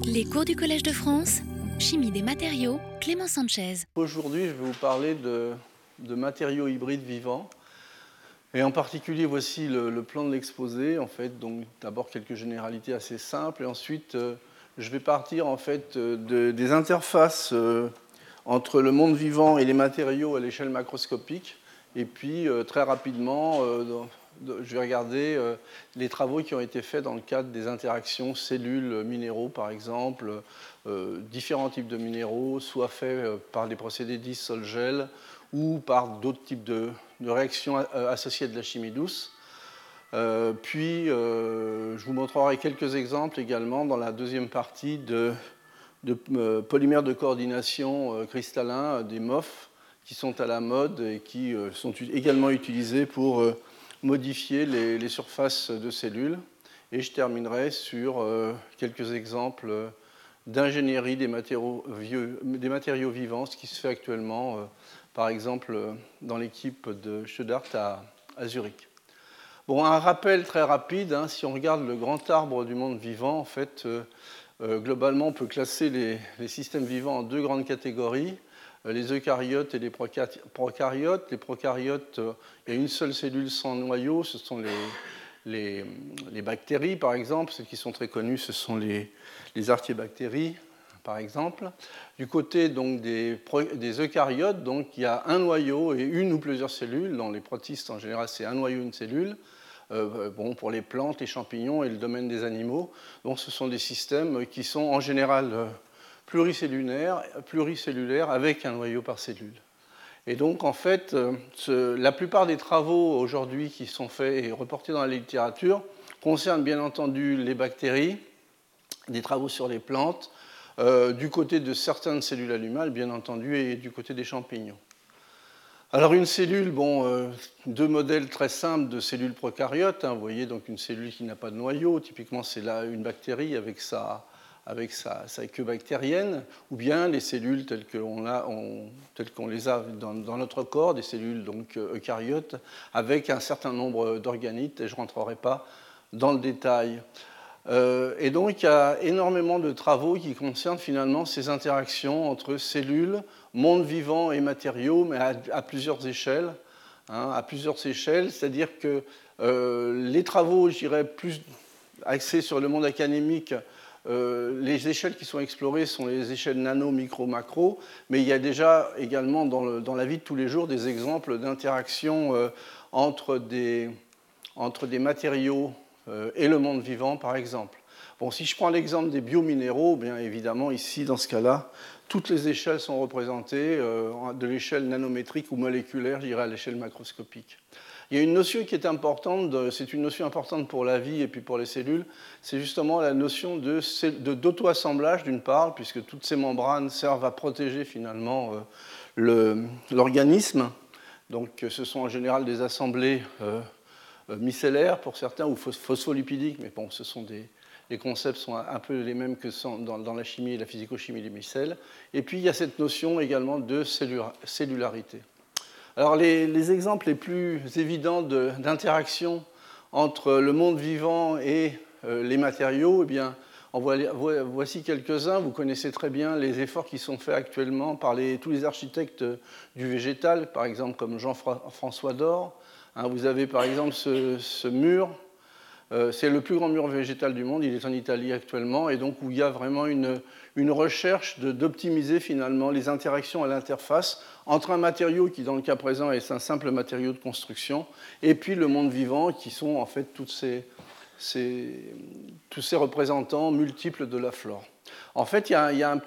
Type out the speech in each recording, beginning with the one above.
Les cours du Collège de France, Chimie des matériaux, Clément Sanchez. Aujourd'hui, je vais vous parler de, matériaux hybrides vivants. Et en particulier, voici le, plan de l'exposé. En fait, donc d'abord quelques généralités assez simples, et ensuite, euh, je vais partir en fait euh, des interfaces euh, entre le monde vivant et les matériaux à l'échelle macroscopique. Et puis, très rapidement, je vais regarder euh, les travaux qui ont été faits dans le cadre des interactions cellules-minéraux, par exemple, euh, différents types de minéraux, soit faits euh, par des procédés dits sol-gel ou par d'autres types de, réactions associées de la chimie douce. puis, je vous montrerai quelques exemples également dans la deuxième partie de, de polymères de coordination cristallins, des MOF, qui sont à la mode et qui sont également utilisés pour modifier les, surfaces de cellules. Et je terminerai sur euh, quelques exemples d'ingénierie des matériaux, vivants, ce qui se fait actuellement, euh, par exemple, dans l'équipe de Studart à, Zurich. Bon, un rappel très rapide, hein, si on regarde le grand arbre du monde vivant, en fait, euh, globalement, on peut classer les, systèmes vivants en deux grandes catégories. Euh, les eucaryotes et les procaryotes. Les procaryotes, euh, il y a une seule cellule sans noyau, ce sont les, les, bactéries, par exemple. Celles qui sont très connues, ce sont les, les par exemple. Du côté donc, des, des, eucaryotes, donc, il y a un noyau et une ou plusieurs cellules. Dans les protistes, en général, c'est un noyau, une cellule. Euh, bon, pour les plantes, les champignons et le domaine des animaux. Donc, ce sont des systèmes qui sont en général pluricellulaire, pluricellulaire avec un noyau par cellule. Et donc, en fait, euh, la plupart des travaux aujourd'hui qui sont faits et reportés dans la littérature concernent bien entendu les bactéries, des travaux sur les plantes, euh, du côté de certaines cellules animales, bien entendu, et du côté des champignons. Alors une cellule, bon, euh, deux modèles très simples de cellules prokaryotes. Hein, vous voyez donc une cellule qui n'a pas de noyau. Typiquement, c'est là une bactérie avec sa, avec sa, queue bactérienne, ou bien les cellules telles qu'on les a dans, notre corps, des cellules donc euh, eucaryotes, avec un certain nombre d'organites, et je ne rentrerai pas dans le détail. Euh, et donc il y a énormément de travaux qui concernent finalement ces interactions entre cellules, monde vivant et matériaux, mais à, plusieurs échelles. Hein, à plusieurs échelles, c'est-à-dire que euh, les travaux, je dirais, plus axés sur le monde académique, euh, les échelles qui sont explorées sont les échelles nano, micro, macro, mais il y a déjà également dans, la vie de tous les jours des exemples d'interaction euh, entre, des, matériaux euh, et le monde vivant, par exemple. Bon, si je prends l'exemple des biominéraux, bien évidemment, ici, dans ce cas-là, toutes les échelles sont représentées de l'échelle nanométrique ou moléculaire, je dirais à l'échelle macroscopique. Il y a une notion qui est importante, c'est une notion importante pour la vie et puis pour les cellules, c'est justement la notion d'auto-assemblage d'une part, puisque toutes ces membranes servent à protéger finalement euh, l'organisme. Donc ce sont en général des assemblées euh, euh, micellaires pour certains ou phospholipidiques, mais bon, ce sont des, les concepts sont un peu les mêmes que dans la chimie et la physico-chimie des micelles. Et puis il y a cette notion également de cellularité. Alors les, exemples les plus évidents d'interaction entre le monde vivant et euh, les matériaux, eh bien, voici quelques-uns. Vous connaissez très bien les efforts qui sont faits actuellement par tous les architectes du végétal, par exemple comme Jean-François Dor. Hein, vous avez par exemple ce mur euh, c'est le plus grand mur végétal du monde, il est en Italie actuellement, et donc où il y a vraiment une, recherche d'optimiser finalement les interactions à l'interface entre un matériau qui, dans le cas présent, est un simple matériau de construction, et puis le monde vivant, qui sont en fait tous ces représentants multiples de la flore. En fait, il y a, une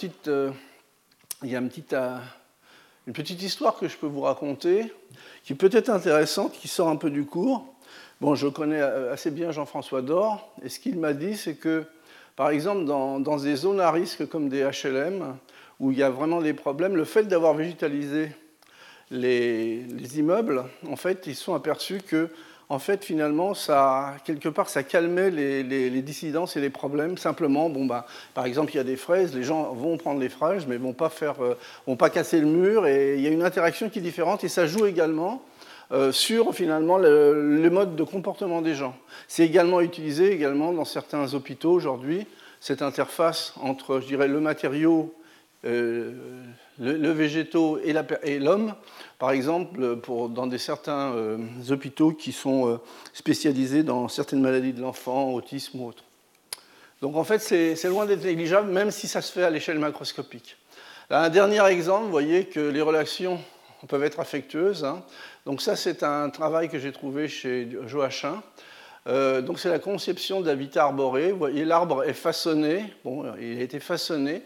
petite histoire que je peux vous raconter, qui peut être intéressante, qui sort un peu du cours. Bon, je connais euh, assez bien Jean-François Dor, et ce qu'il m'a dit, c'est que, par exemple, dans, des zones à risque comme des HLM, où il y a vraiment des problèmes, le fait d'avoir végétalisé les, immeubles, en fait, ils sont aperçus que, en fait, finalement, ça, quelque part, ça calmait les, dissidences et les problèmes. Simplement, bon, bah, par exemple, il y a des fraises, les gens vont prendre les fraises, mais vont pas faire, euh, vont pas casser le mur, et il y a une interaction qui est différente, et ça joue également euh, sur finalement le, mode de comportement des gens. C'est également utilisé également dans certains hôpitaux aujourd'hui cette interface entre, je dirais, le matériau, le, le, végétaux et l'homme, par exemple, pour, dans des, certains hôpitaux qui sont spécialisés dans certaines maladies de l'enfant, autisme ou autre. Donc en fait, c'est loin d'être négligeable, même si ça se fait à l'échelle macroscopique. un dernier exemple, vous voyez que les relations peuvent être affectueuses. Hein. Donc ça, c'est un travail que j'ai trouvé chez Joachim. Euh, donc c'est la conception d'habitat arboré. Vous voyez, l'arbre est façonné, bon, il a été façonné euh,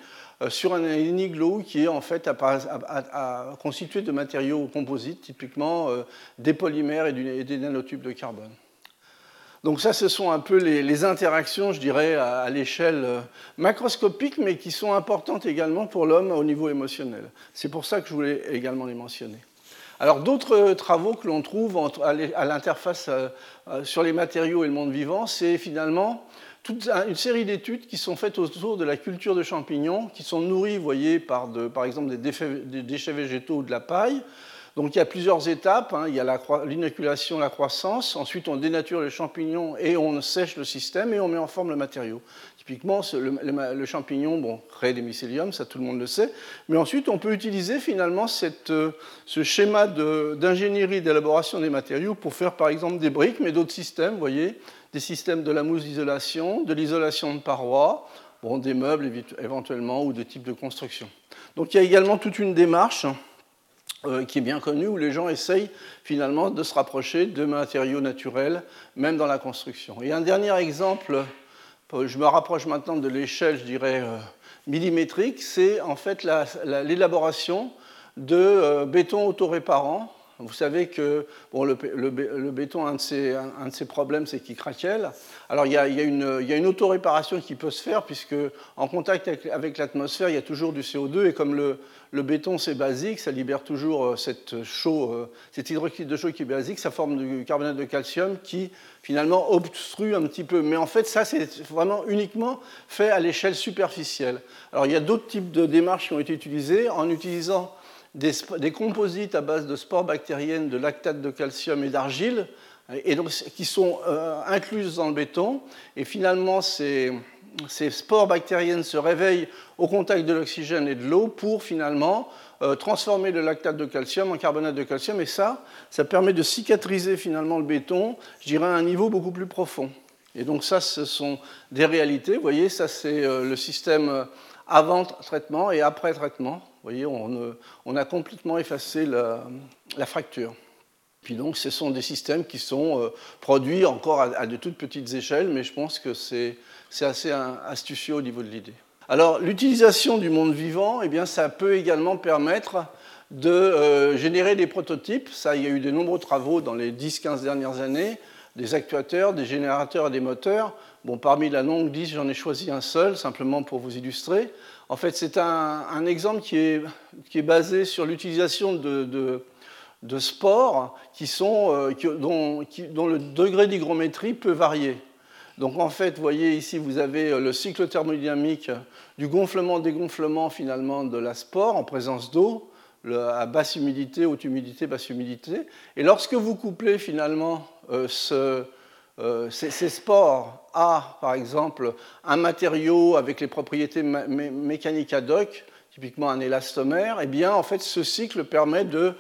sur un igloo qui est en fait à, constitué de matériaux composites, typiquement euh, des polymères et, des nanotubes de carbone. Donc ça, ce sont un peu les, interactions, je dirais, à, l'échelle euh, macroscopique, mais qui sont importantes également pour l'homme au niveau émotionnel. C'est pour ça que je voulais également les mentionner. Alors d'autres euh, travaux que l'on trouve à l'interface euh, sur les matériaux et le monde vivant, c'est finalement toute une série d'études qui sont faites autour de la culture de champignons, qui sont nourris, vous voyez, par, par exemple des déchets végétaux ou de la paille, donc il y a plusieurs étapes. Hein. Il y a l'inoculation, la, croissance. Ensuite, on dénature les champignons et on sèche le système et on met en forme le matériau. Typiquement, le, champignon bon, crée des mycéliums, ça tout le monde le sait. Mais ensuite, on peut utiliser finalement euh, ce schéma d'ingénierie d'élaboration des matériaux pour faire par exemple des briques, mais d'autres systèmes, vous voyez, des systèmes de la mousse d'isolation, de l'isolation de parois, bon, des meubles éventuellement ou de types de construction. Donc il y a également toute une démarche euh, qui est bien connu, où les gens essayent finalement de se rapprocher de matériaux naturels, même dans la construction. Et un dernier exemple, je me rapproche maintenant de l'échelle, je dirais, euh, millimétrique, c'est en fait l'élaboration de béton autoréparant vous savez que bon, le, béton, un de ses, un, de ses problèmes, c'est qu'il craquelle. Alors il y, a, il, y a une, une, autoréparation qui peut se faire, puisque en contact avec, l'atmosphère, il y a toujours du CO2, et comme le, le béton c'est basique, ça libère toujours euh, cette chaux, euh, cet hydroxyde de chaux qui est basique, ça forme du carbonate de calcium qui finalement obstrue un petit peu. Mais en fait, ça c'est vraiment uniquement fait à l'échelle superficielle. Alors il y a d'autres types de démarches qui ont été utilisées en utilisant des, composites à base de spores bactériennes, de lactate de calcium et d'argile, et donc, qui sont euh, incluses dans le béton. Et finalement, ces, spores bactériennes se réveillent au contact de l'oxygène et de l'eau pour finalement euh, transformer le lactate de calcium en carbonate de calcium. Et ça, ça permet de cicatriser finalement le béton, je dirais, à un niveau beaucoup plus profond. Et donc ça, ce sont des réalités. Vous voyez, ça c'est euh, le système avant traitement et après traitement. Vous voyez, on, a complètement effacé la, fracture. Puis donc, ce sont des systèmes qui sont euh, produits encore à, de toutes petites échelles, mais je pense que c'est assez astucieux au niveau de l'idée. Alors, l'utilisation du monde vivant, eh bien, ça peut également permettre de euh, générer des prototypes. Ça, il y a eu de nombreux travaux dans les 10-15 dernières années, des actuateurs, des générateurs et des moteurs. Bon, parmi la longue liste, j'en ai choisi un seul, simplement pour vous illustrer. En fait, c'est un, exemple qui est, basé sur l'utilisation de, spores qui sont, euh, dont, le degré d'hygrométrie peut varier. Donc en fait, vous voyez ici, vous avez euh, le cycle thermodynamique du gonflement-dégonflement finalement de la spore en présence d'eau, à basse humidité, haute humidité, basse humidité. Et lorsque vous couplez finalement euh, ce, euh, ces, spores à, par exemple, un matériau avec les propriétés mécaniques ad hoc, typiquement un élastomère, eh bien, en fait, ce cycle permet de,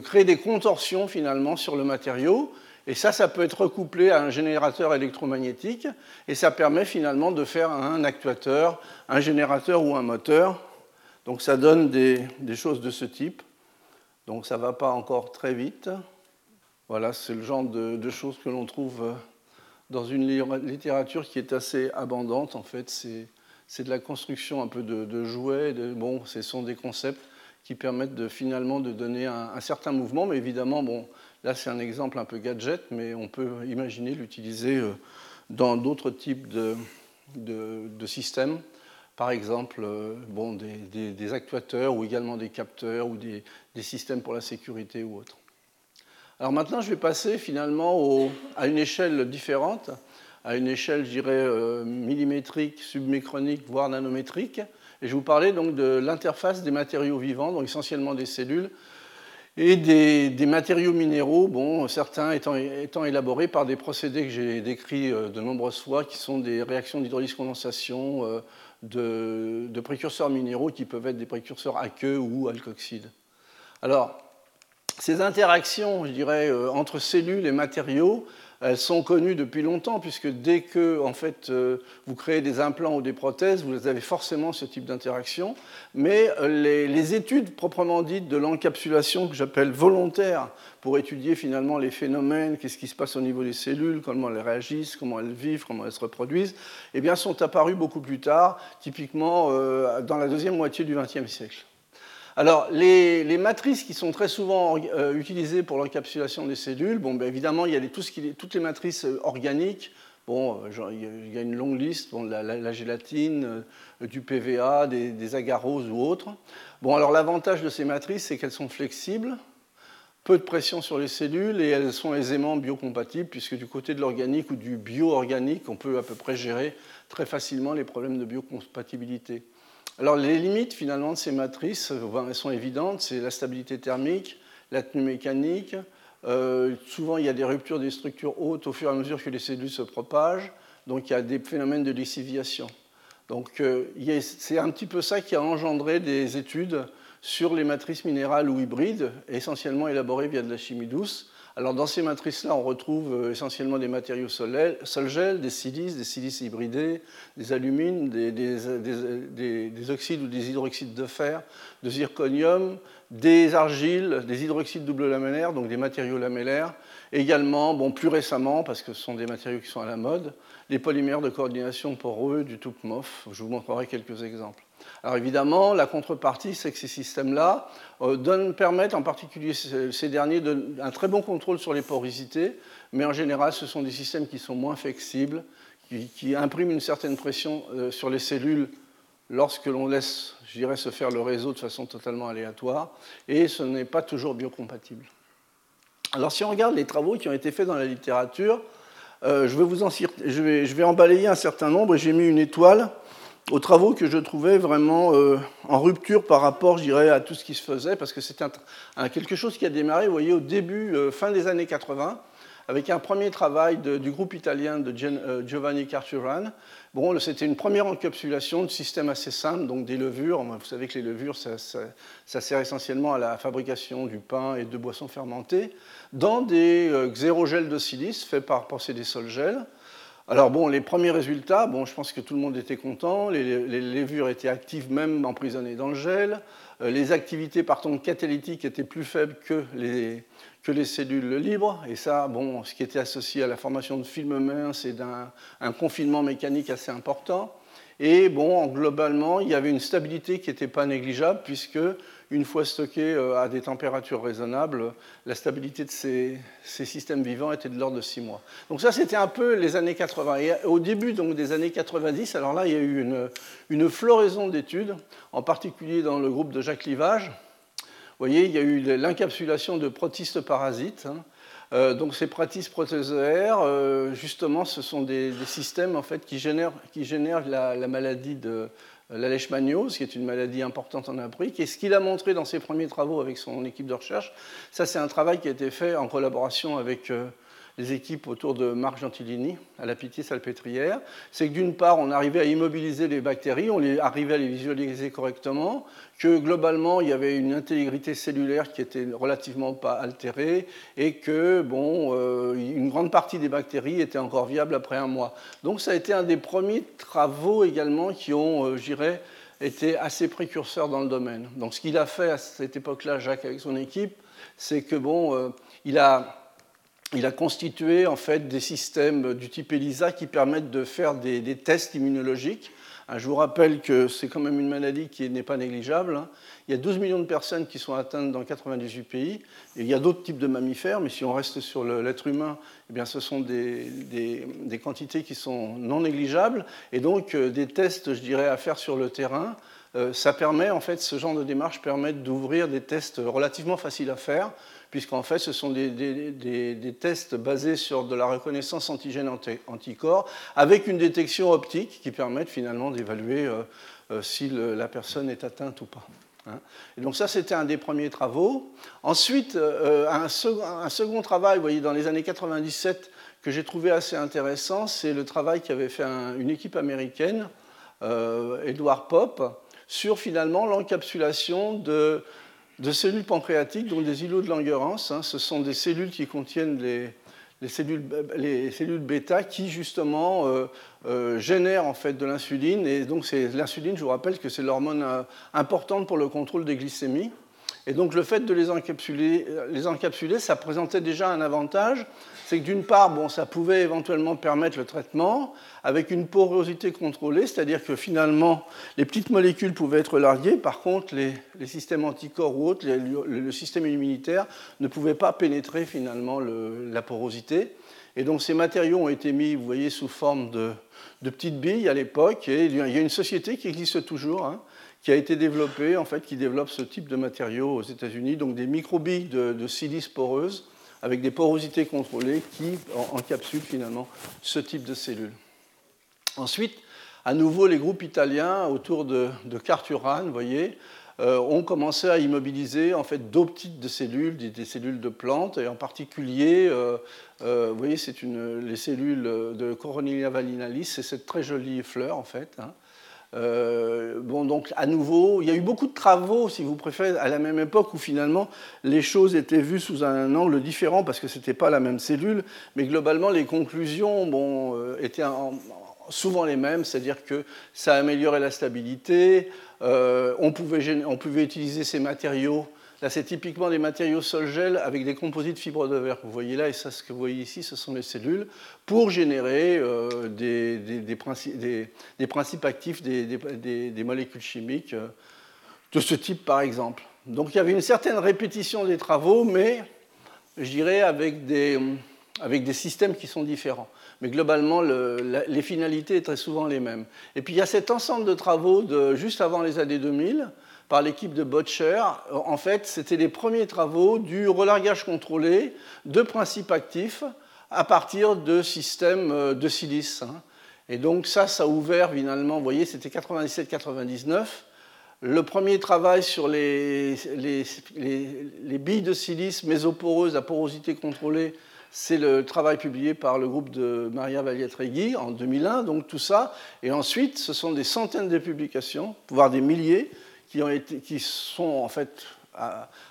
créer des contorsions finalement sur le matériau. Et ça, ça peut être recouplé à un générateur électromagnétique, et ça permet finalement de faire un actuateur, un générateur ou un moteur. Donc ça donne des, des choses de ce type. Donc ça ne va pas encore très vite. Voilà, c'est le genre de, choses que l'on trouve euh, dans une littérature qui est assez abondante. En fait, c'est de la construction un peu de, jouets. bon, ce sont des concepts qui permettent finalement de donner un, certain mouvement. Mais évidemment, bon, là, c'est un exemple un peu gadget, mais on peut imaginer l'utiliser euh, dans d'autres types de, systèmes. Par exemple, euh, des, actuateurs ou également des capteurs ou des, systèmes pour la sécurité ou autre. Alors maintenant, je vais passer finalement à une échelle différente, à une échelle, je euh, millimétrique, submicronique, voire nanométrique. Et je vous parler donc de l'interface des matériaux vivants, donc essentiellement des cellules. et des, matériaux minéraux, bon, certains étant, étant, élaborés par des procédés que j'ai décrits de nombreuses fois, qui sont des réactions d'hydrolyse-condensation de, de, précurseurs minéraux qui peuvent être des précurseurs aqueux ou alkoxides. Alors, ces interactions, je dirais, entre cellules et matériaux, elles sont connues depuis longtemps, puisque dès que en fait, euh, vous créez des implants ou des prothèses, vous avez forcément ce type d'interaction. Mais euh, les, études proprement dites de l'encapsulation, que j'appelle volontaire, pour étudier finalement les phénomènes, qu'est-ce qui se passe au niveau des cellules, comment elles réagissent, comment elles vivent, comment elles se reproduisent, eh bien, sont apparues beaucoup plus tard, typiquement euh, dans la deuxième moitié du XXe siècle. Alors, les, matrices qui sont très souvent euh, utilisées pour l'encapsulation des cellules, bon, ben, évidemment, il y a toutes les matrices euh, organiques. Bon, euh, il y a une longue liste, la, gélatine, du PVA, des, agaroses ou autres. Bon, alors l'avantage de ces matrices, c'est qu'elles sont flexibles, peu de pression sur les cellules et elles sont aisément biocompatibles, puisque du côté de l'organique ou du bio-organique, on peut à peu près gérer très facilement les problèmes de biocompatibilité. Alors les limites finalement de ces matrices elles sont évidentes, c'est la stabilité thermique, la tenue mécanique. Euh, souvent il y a des ruptures des structures hautes au fur et à mesure que les cellules se propagent, donc il y a des phénomènes de lessiviation. Donc euh, c'est un petit peu ça qui a engendré des études sur les matrices minérales ou hybrides, essentiellement élaborées via de la chimie douce, alors dans ces matrices-là, on retrouve euh, essentiellement des matériaux sol-gel, des silices, des silices hybridés, des alumines, des, oxydes ou des hydroxydes de fer, de zirconium, des argiles, des hydroxydes double lamellaires, donc des matériaux lamellaires. Également, bon, plus récemment, parce que ce sont des matériaux qui sont à la mode, les polymères de coordination poreux du TOUP-MOF. Je vous montrerai quelques exemples. Alors évidemment, la contrepartie, c'est que ces systèmes-là euh, permettent en particulier ces derniers un très bon contrôle sur les porosités, mais en général, ce sont des systèmes qui sont moins flexibles, qui, impriment une certaine pression euh, sur les cellules lorsque l'on laisse, je dirais, se faire le réseau de façon totalement aléatoire, et ce n'est pas toujours biocompatible. Alors si on regarde les travaux qui ont été faits dans la littérature, euh, je, vais vous en, un certain nombre, et j'ai mis une étoile aux travaux que je trouvais vraiment euh, en rupture par rapport, je à tout ce qui se faisait, parce que c'était quelque chose qui a démarré, vous voyez, au début, euh, fin des années 80, avec un premier travail du groupe italien de euh, Giovanni Carturan. Bon, c'était une première encapsulation de systèmes assez simples, donc des levures. Vous savez que les levures, ça, sert essentiellement à la fabrication du pain et de boissons fermentées, dans des xérogels de silice faits par procédés sol-gel. Alors bon, les premiers résultats, bon, je pense que tout le monde était content, les, levures étaient actives même emprisonnées dans le gel, euh, les activités par contre catalytiques étaient plus faibles que les, que les cellules libres, et ça, bon, ce qui était associé à la formation de films minces et d'un confinement mécanique assez important. Et bon, globalement, il y avait une stabilité qui n'était pas négligeable, puisque une fois stocké euh, à des températures raisonnables, la stabilité de ces, systèmes vivants était de l'ordre de 6 mois. Donc ça, c'était un peu les années 80. Et au début donc, des années 90, alors là, il y a eu une floraison d'études, en particulier dans le groupe de Jacques Livage. Vous voyez, il y a eu l'incapsulation de protistes parasites. Hein. Euh, donc ces protistes protézoaires, euh, justement, ce sont des, systèmes en fait, qui génèrent, la, la maladie de, la leishmaniose, qui est une maladie importante en Afrique. Et ce qu'il a montré dans ses premiers travaux avec son équipe de recherche, ça c'est un travail qui a été fait en collaboration avec euh, les équipes autour de Marc Gentilini à la Pitié-Salpêtrière, c'est que d'une part, on arrivait à immobiliser les bactéries, on arrivait à les visualiser correctement, que globalement, il y avait une intégrité cellulaire qui était relativement pas altérée et que, bon, euh, une grande partie des bactéries étaient encore viables après un mois. Donc ça a été un des premiers travaux également qui ont, euh, je dirais, été assez précurseurs dans le domaine. Donc ce qu'il a fait à cette époque-là, Jacques, avec son équipe, c'est que, bon, euh, il a il a constitué en fait des systèmes du type ELISA qui permettent de faire des, tests immunologiques. Ah, je vous rappelle que c'est quand même une maladie qui n'est pas négligeable. Hein. Il y a 12 millions de personnes qui sont atteintes dans 98 pays. Il y a d'autres types de mammifères, mais si on reste sur l'être humain, eh bien, ce sont des, des, quantités qui sont non négligeables. Et donc, euh, des tests, je dirais, à faire sur le terrain euh, ça permet, en fait, ce genre de démarche permet d'ouvrir des tests relativement faciles à faire, puisqu'en fait, ce sont des, tests basés sur de la reconnaissance antigène-anticorps, avec une détection optique qui permet finalement d'évaluer euh, euh, si la personne est atteinte ou pas. Hein. Et donc ça, c'était un des premiers travaux. Ensuite, euh, un, second, travail, vous voyez, dans les années 97, que j'ai trouvé assez intéressant, c'est le travail qu'avait fait une équipe américaine, Edward Pop, sur finalement l'encapsulation de, cellules pancréatiques, donc des îlots de Langerhans. Hein. Ce sont des cellules qui contiennent les, les cellules, les cellules bêta qui justement euh, euh, génèrent en fait de l'insuline. Et donc l'insuline, je vous rappelle que c'est l'hormone euh, importante pour le contrôle des glycémies. Et donc le fait de les encapsuler, les encapsuler ça présentait déjà un avantage, c'est que d'une part, bon, ça pouvait éventuellement permettre le traitement avec une porosité contrôlée, c'est-à-dire que finalement, les petites molécules pouvaient être larguées, par contre, les, systèmes anticorps ou autres, le, système immunitaire ne pouvait pas pénétrer finalement la porosité. Et donc ces matériaux ont été mis, vous voyez, sous forme de, petites billes à l'époque, et il y a une société qui existe toujours, hein, qui a été développée, en fait, qui développe ce type de matériaux aux États-Unis, donc des microbilles de, de silice poreuse avec des porosités contrôlées qui encapsulent finalement ce type de cellules. Ensuite, à nouveau, les groupes italiens autour de, de vous voyez, euh, ont commencé à immobiliser en fait d'autres types de cellules, des, cellules de plantes, et en particulier, euh, euh, vous voyez, c'est les cellules de Coronelia valinalis, c'est cette très jolie fleur en fait. Hein, euh, bon, donc à nouveau, il y a eu beaucoup de travaux, si vous préférez, à la même époque où finalement les choses étaient vues sous un angle différent parce que ce n'était pas la même cellule, mais globalement les conclusions bon, euh, étaient souvent les mêmes, c'est-à-dire que ça améliorait la stabilité, euh, on, pouvait, on pouvait utiliser ces matériaux Là, c'est typiquement des matériaux sol-gel avec des composites fibres de verre. Vous voyez là, et ça, ce que vous voyez ici, ce sont les cellules pour générer euh, des, des, principes, actifs, des, molécules chimiques euh, de ce type, par exemple. Donc, il y avait une certaine répétition des travaux, mais je dirais avec des, avec des systèmes qui sont différents. Mais globalement, les finalités sont très souvent les mêmes. Et puis, il y a cet ensemble de travaux de, juste avant les années 2000 par l'équipe de Botcher. En fait, c'était les premiers travaux du relargage contrôlé de principes actifs à partir de systèmes euh, de silice. Hein. Et donc ça, ça a ouvert finalement, vous voyez, c'était 97-99. Le premier travail sur les, les, les, billes de silice mésoporeuses à porosité contrôlée, c'est le travail publié par le groupe de Maria Valiatregui en 2001, donc tout ça. Et ensuite, ce sont des centaines de publications, voire des milliers, qui, sont en fait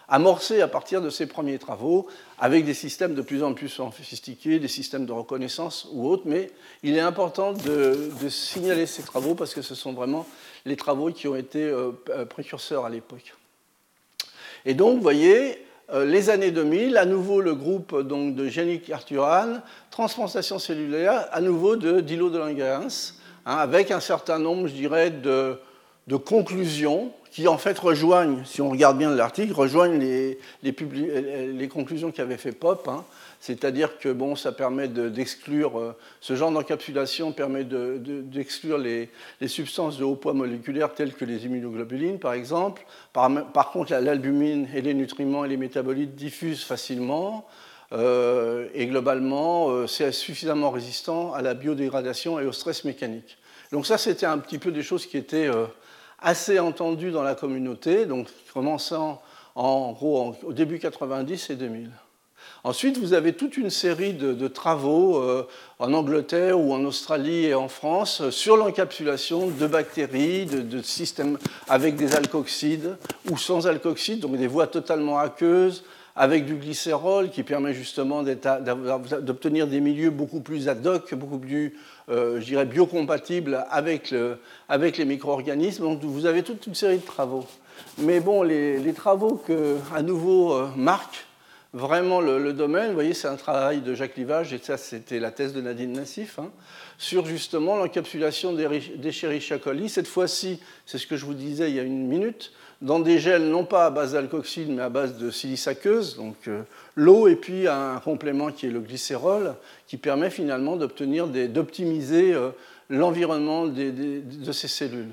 amorcés à partir de ces premiers travaux, avec des systèmes de plus en plus sophistiqués, des systèmes de reconnaissance ou autres, mais il est important de, signaler ces travaux parce que ce sont vraiment les travaux qui ont été euh, euh, précurseurs à l'époque. Et donc, vous voyez, euh, les années 2000, à nouveau le groupe donc, de Yannick Arturan, transplantation cellulaire, à nouveau de Dilo de Langerhans, hein, avec un certain nombre, je dirais, de, de conclusions qui en fait rejoignent, si on regarde bien l'article, rejoignent les, les, conclusions qu'avait fait Pop. Hein. C'est-à-dire que bon, ça permet d'exclure, euh, ce genre d'encapsulation permet d'exclure les, substances de haut poids moléculaire telles que les immunoglobulines, par exemple. Par, contre, l'albumine et les nutriments et les métabolites diffusent facilement. Euh, et globalement, euh, c'est suffisamment résistant à la biodégradation et au stress mécanique. Donc ça, c'était un petit peu des choses qui étaient assez entendu dans la communauté, donc commençant en gros au début 90 et 2000. Ensuite, vous avez toute une série de, travaux euh, en Angleterre ou en Australie et en France sur l'encapsulation de bactéries, de, systèmes avec des alcoxides ou sans alcoxides, donc des voies totalement aqueuses, avec du glycérol qui permet justement d'obtenir des milieux beaucoup plus ad hoc, beaucoup plus, euh, je dirais, biocompatibles avec, le, avec les micro-organismes. Donc vous avez toute une série de travaux. Mais bon, les, travaux que, à nouveau, euh, marquent vraiment le, domaine, vous voyez, c'est un travail de Jacques Livage, et ça, c'était la thèse de Nadine Nassif, hein, sur justement l'encapsulation des coli. Cette fois-ci, c'est ce que je vous disais il y a une minute, dans des gels non pas à base d'alcoxyde, mais à base de silice aqueuse, donc euh, l'eau et puis un complément qui est le glycérol, qui permet finalement d'obtenir, d'optimiser euh, l'environnement de ces cellules.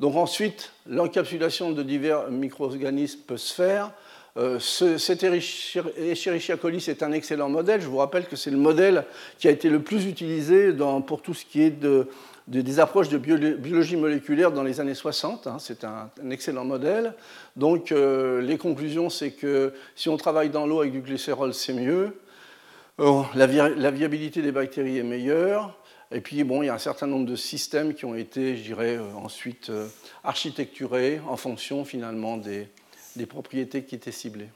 Donc ensuite, l'encapsulation de divers micro-organismes peut se faire. Euh, cet Escherichia coli, c'est un excellent modèle. Je vous rappelle que c'est le modèle qui a été le plus utilisé pour tout ce qui est de, des approches de biologie moléculaire dans les années 60. Hein, c'est un, excellent modèle. Donc euh, les conclusions, c'est que si on travaille dans l'eau avec du glycérol, c'est mieux. Euh, la, viabilité des bactéries est meilleure. Et puis, bon, il y a un certain nombre de systèmes qui ont été, je dirais, euh, ensuite architecturés en fonction finalement des, des propriétés qui étaient ciblées.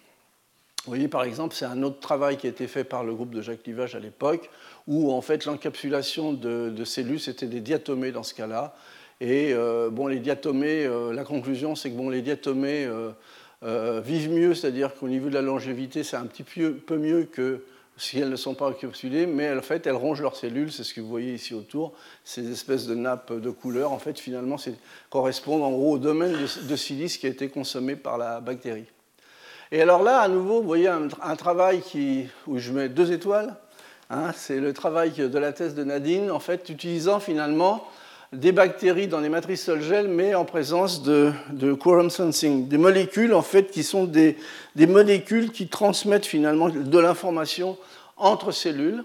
Vous voyez, par exemple, c'est un autre travail qui a été fait par le groupe de Jacques Livage à l'époque, où en fait l'encapsulation de, cellules, c'était des diatomées dans ce cas-là. Et euh, bon, les diatomées, euh, la conclusion, c'est que bon, les diatomées euh, vivent mieux, c'est-à-dire qu'au niveau de la longévité, c'est un petit peu, mieux que si elles ne sont pas encapsulées, mais en fait, elles rongent leurs cellules, c'est ce que vous voyez ici autour, ces espèces de nappes de couleur, en fait, finalement, correspondent en gros au domaine de, silice qui a été consommé par la bactérie. Et alors là, à nouveau, vous voyez un, travail où je mets deux étoiles. Hein, c'est le travail de la thèse de Nadine, en fait, utilisant finalement des bactéries dans les matrices sol-gel, mais en présence de, quorum sensing, des molécules en fait qui sont des, molécules qui transmettent finalement de l'information entre cellules.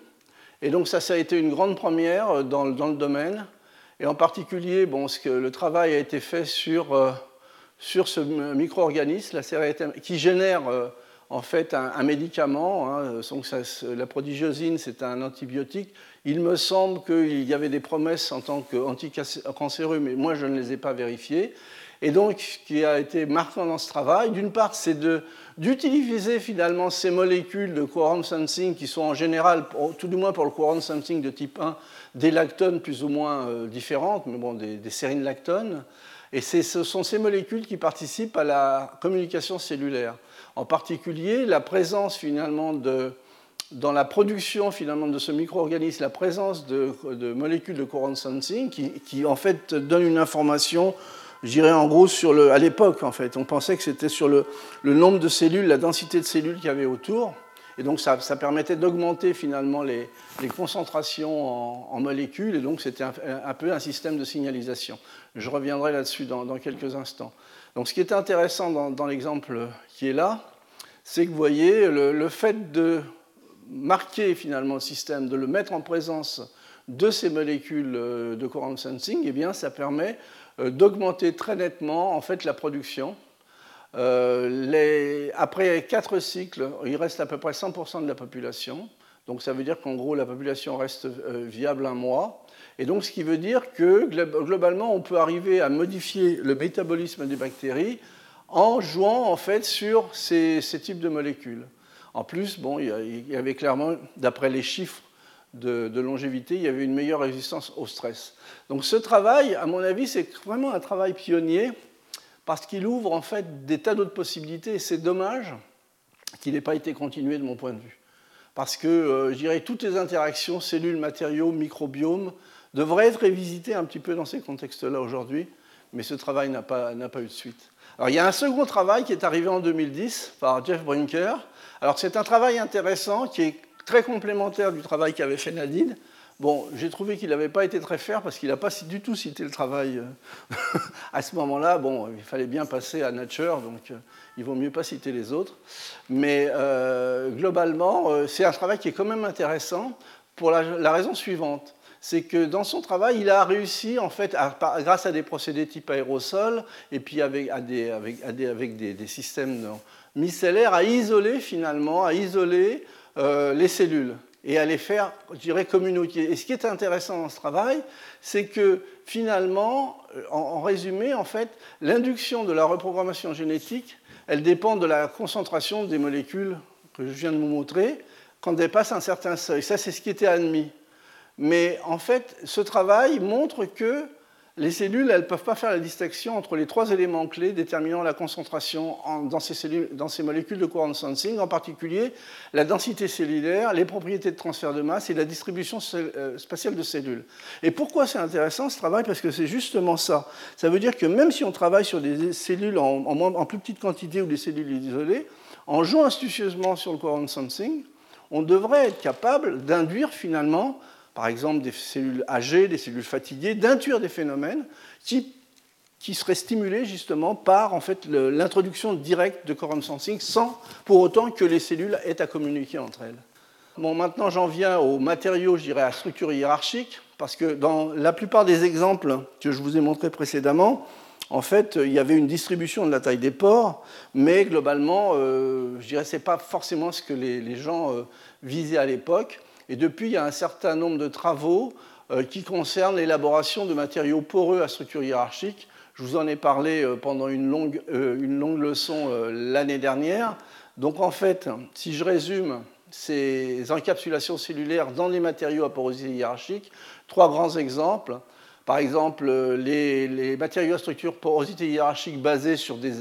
Et donc ça, ça a été une grande première dans, le domaine. Et en particulier, bon, ce que le travail a été fait sur euh, sur ce micro-organisme, qui génère euh, en fait un, médicament. Hein, la prodigiosine, c'est un antibiotique. Il me semble qu'il y avait des promesses en tant qu'anticancéreux, mais moi je ne les ai pas vérifiées. Et donc, ce qui a été marquant dans ce travail, d'une part, c'est d'utiliser finalement ces molécules de quorum sensing qui sont en général, tout du moins pour le quorum sensing de type 1, des lactones plus ou moins euh, différentes, mais bon, des, des sérines lactones. Et ce sont ces molécules qui participent à la communication cellulaire. En particulier, la présence finalement de, dans la production finalement de ce micro-organisme, la présence de, molécules de courant sensing qui, qui, en fait donnent une information, je dirais en gros sur le, à l'époque en fait, on pensait que c'était sur le, le nombre de cellules, la densité de cellules qu'il y avait autour. Et donc ça, permettait d'augmenter finalement les, concentrations en, molécules, et donc c'était un, peu un système de signalisation. Je reviendrai là-dessus dans, quelques instants. Donc ce qui est intéressant dans, l'exemple qui est là, c'est que vous voyez le, fait de marquer finalement le système, de le mettre en présence de ces molécules euh, de courant sensing, eh bien, ça permet euh, d'augmenter très nettement en fait la production euh, après quatre cycles, il reste à peu près 100% de la population. Donc ça veut dire qu'en gros, la population reste viable un mois. Et donc ce qui veut dire que globalement, on peut arriver à modifier le métabolisme des bactéries en jouant en fait sur ces, types de molécules. En plus, bon, il y avait clairement, d'après les chiffres de, longévité, il y avait une meilleure résistance au stress. Donc ce travail, à mon avis, c'est vraiment un travail pionnier parce qu'il ouvre en fait des tas d'autres possibilités et c'est dommage qu'il n'ait pas été continué de mon point de vue. Parce que, euh, je dirais, toutes les interactions, cellules, matériaux, microbiomes, devraient être révisitées un petit peu dans ces contextes-là aujourd'hui, mais ce travail n'a pas, pas eu de suite. Alors, il y a un second travail qui est arrivé en 2010 par Jeff Brinker. Alors, c'est un travail intéressant qui est très complémentaire du travail qu'avait fait Nadine, Bon, j'ai trouvé qu'il n'avait pas été très fair parce qu'il n'a pas du tout cité le travail euh, à ce moment-là. Bon, il fallait bien passer à Nature, donc euh, il vaut mieux pas citer les autres. Mais euh, globalement, c'est un travail qui est quand même intéressant pour la, raison suivante. C'est que dans son travail, il a réussi, en fait, grâce à des procédés type aérosol et puis avec, des, systèmes micellaires, à isoler finalement, à isoler les cellules et à les faire, je communiquer. Et ce qui est intéressant dans ce travail, c'est que finalement, euh, en, résumé, en fait, l'induction de la reprogrammation génétique, elle dépend de la concentration des molécules que je viens de vous montrer quand elles dépassent un certain seuil. Ça, c'est ce qui était admis. Mais en fait, ce travail montre que les cellules, elles ne peuvent pas faire la distinction entre les trois éléments clés déterminant la concentration dans, ces cellules, dans, ces molécules de courant sensing, en particulier la densité cellulaire, les propriétés de transfert de masse et la distribution euh, spatiale de cellules. Et pourquoi c'est intéressant ce travail? Parce que c'est justement ça. Ça veut dire que même si on travaille sur des cellules en, plus petite quantité ou des cellules isolées, en jouant astucieusement sur le courant sensing, on devrait être capable d'induire finalement par exemple des cellules âgées, des cellules fatiguées, d'intuire des phénomènes qui, seraient stimulés justement par l'introduction directe de quorum sensing sans pour autant que les cellules aient à communiquer entre elles. Bon, maintenant j'en viens aux matériaux, je dirais, à structure hiérarchique. parce que dans la plupart des exemples que je vous ai montrés précédemment, en fait, il y avait une distribution de la taille des pores, mais globalement, euh, je dirais, ce n'est pas forcément ce que les, gens euh, visaient à l'époque. Et depuis, il y a un certain nombre de travaux euh, qui concernent l'élaboration de matériaux poreux à structure hiérarchique. Je vous en ai parlé pendant une longue, une longue leçon l'année dernière. Donc en fait, si je résume ces encapsulations cellulaires dans des matériaux à porosité hiérarchique, trois grands exemples. Par exemple, les, matériaux à structure porosité hiérarchique basés sur des,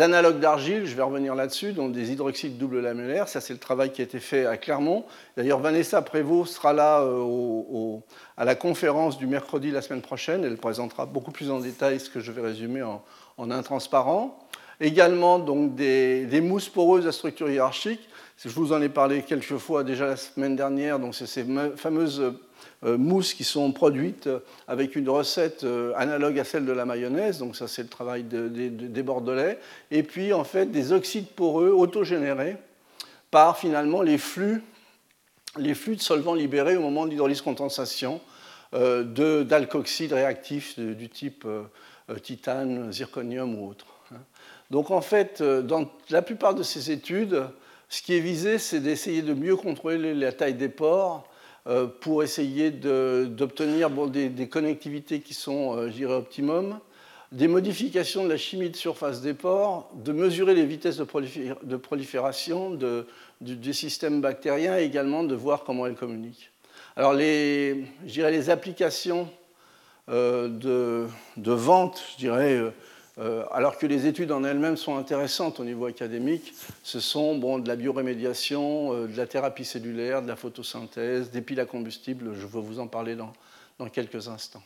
analogues d'argile, je vais revenir là-dessus, donc des hydroxydes double lamellaires. Ça, c'est le travail qui a été fait à Clermont. D'ailleurs, Vanessa Prévost sera là euh, à la conférence du mercredi la semaine prochaine. Elle présentera beaucoup plus en détail ce que je vais résumer en, en intransparent. Également, donc, des, des mousses poreuses à structure hiérarchique. Je vous en ai parlé quelques fois déjà la semaine dernière. Donc, c'est ces fameuses mousses qui sont produites avec une recette euh, analogue à celle de la mayonnaise, donc ça c'est le travail des Bordelais, et puis en fait des oxydes poreux autogénérés par finalement les flux, les flux de solvants libérés au moment de l'hydrolyse condensation euh, d'alcoxydes réactifs du type titane, zirconium ou autre. Hein. Donc en fait, dans la plupart de ces études, ce qui est visé, c'est d'essayer de mieux contrôler la taille des pores euh, pour essayer d'obtenir des, connectivités qui sont, euh, je dirais, optimum, des modifications de la chimie de surface des pores, de mesurer les vitesses de, prolifération des systèmes bactériens et également de voir comment elles communiquent. Alors, les, les applications euh, de, de, vente, je dirais, euh, alors que les études en elles-mêmes sont intéressantes au niveau académique, ce sont bon, de la biorémédiation, euh, de la thérapie cellulaire, de la photosynthèse, des piles à combustible, je vais vous en parler dans, quelques instants.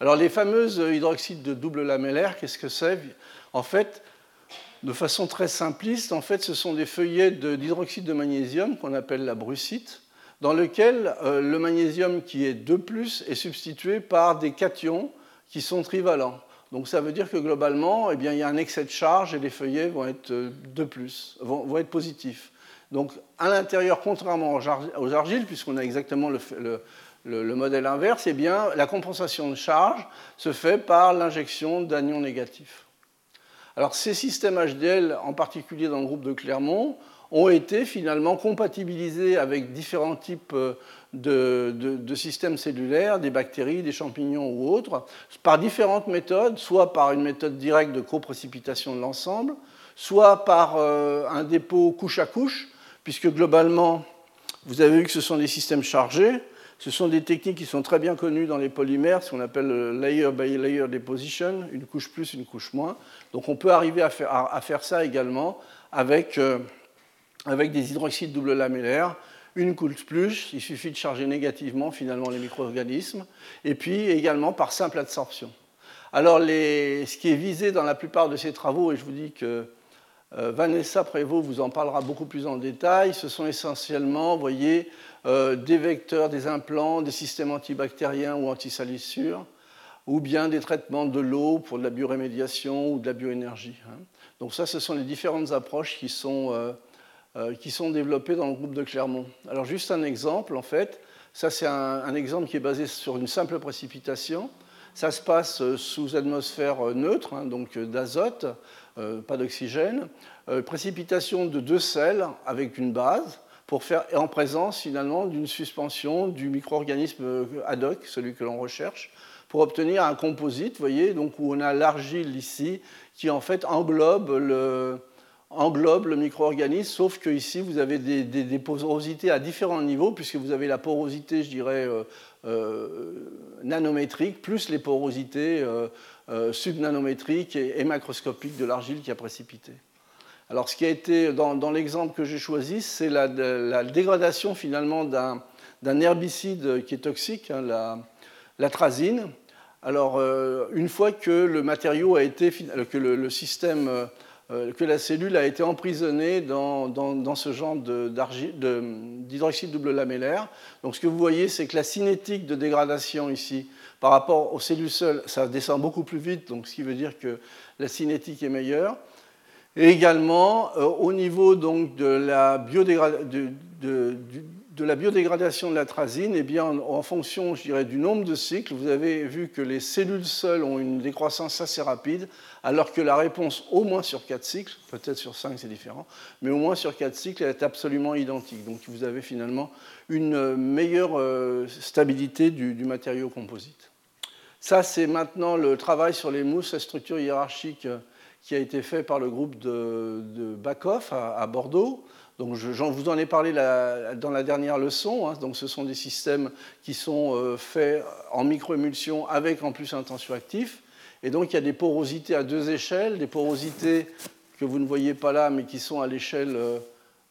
Alors les fameuses hydroxydes de double lamellaire, qu'est-ce que c'est? En fait, de façon très simpliste, en fait, ce sont des feuillets d'hydroxyde de, magnésium qu'on appelle la brucite, dans lequel euh, le magnésium qui est 2 est substitué par des cations qui sont trivalents. Donc ça veut dire que globalement, eh il y a un excès de charge et les feuillets vont être euh, de plus, vont, être positifs. Donc à l'intérieur, contrairement aux argiles, puisqu'on a exactement le, modèle inverse, eh bien, la compensation de charge se fait par l'injection d'anions négatifs. Alors ces systèmes HDL, en particulier dans le groupe de Clermont, ont été finalement compatibilisés avec différents types de, systèmes cellulaires, des bactéries, des champignons ou autres, par différentes méthodes, soit par une méthode directe de coprécipitation de l'ensemble, soit par euh, un dépôt couche à couche, puisque globalement, vous avez vu que ce sont des systèmes chargés. Ce sont des techniques qui sont très bien connues dans les polymères, ce qu'on appelle layer by layer deposition, une couche plus, une couche moins. Donc on peut arriver à faire, ça également avec, euh, avec des hydroxydes double lamellaires une couche plus, il suffit de charger négativement finalement les micro-organismes, et puis également par simple absorption. Alors ce qui est visé dans la plupart de ces travaux, et je vous dis que euh, Vanessa Prévost vous en parlera beaucoup plus en détail, ce sont essentiellement, vous voyez, euh, des vecteurs, des implants, des systèmes antibactériens ou antisalissures, ou bien des traitements de l'eau pour de la biorémédiation ou de la bioénergie. Hein. Donc ça, ce sont les différentes approches qui sont euh, qui sont développés dans le groupe de Clermont. Alors juste un exemple, en fait, ça c'est un, exemple qui est basé sur une simple précipitation. Ça se passe euh, sous atmosphère euh, neutre, hein, donc d'azote, pas d'oxygène. précipitation de deux sels avec une base pour faire en présence finalement d'une suspension du micro-organisme ad hoc, celui que l'on recherche, pour obtenir un composite, vous voyez, donc où on a l'argile ici qui en fait englobe le, englobe le micro-organisme, sauf que ici vous avez des, porosités à différents niveaux, puisque vous avez la porosité, je dirais, euh, euh, nanométrique, plus les porosités euh, subnanométriques et, macroscopiques de l'argile qui a précipité. Alors ce qui a été, dans, l'exemple que j'ai choisi, c'est la, dégradation finalement d'un herbicide qui est toxique, hein, la, trazine. Alors une fois que le matériau a été, que le système euh, que la cellule a été emprisonnée dans, dans, ce genre d'hydroxyde double lamellaire. Donc ce que vous voyez, c'est que la cinétique de dégradation ici, par rapport aux cellules seules, ça descend beaucoup plus vite, donc ce qui veut dire que la cinétique est meilleure. Et également, euh, au niveau donc, de la biodégradation, la biodégradation de l'atrazine, eh bien, en, fonction, je dirais, du nombre de cycles, vous avez vu que les cellules seules ont une décroissance assez rapide, alors que la réponse, au moins sur 4 cycles, peut-être sur 5 c'est différent, mais au moins sur 4 cycles, elle est absolument identique. Donc vous avez finalement une meilleure euh, stabilité du, matériau composite. Ça, c'est maintenant le travail sur les mousses à structure hiérarchique euh, qui a été fait par le groupe de, de Bakoff à Bordeaux. Donc je, vous en ai parlé dans la dernière leçon. Hein. ce sont des systèmes qui sont euh, faits en microémulsion avec en plus un tensioactif. Et donc il y a des porosités à deux échelles, des porosités que vous ne voyez pas là, mais qui sont à l'échelle euh,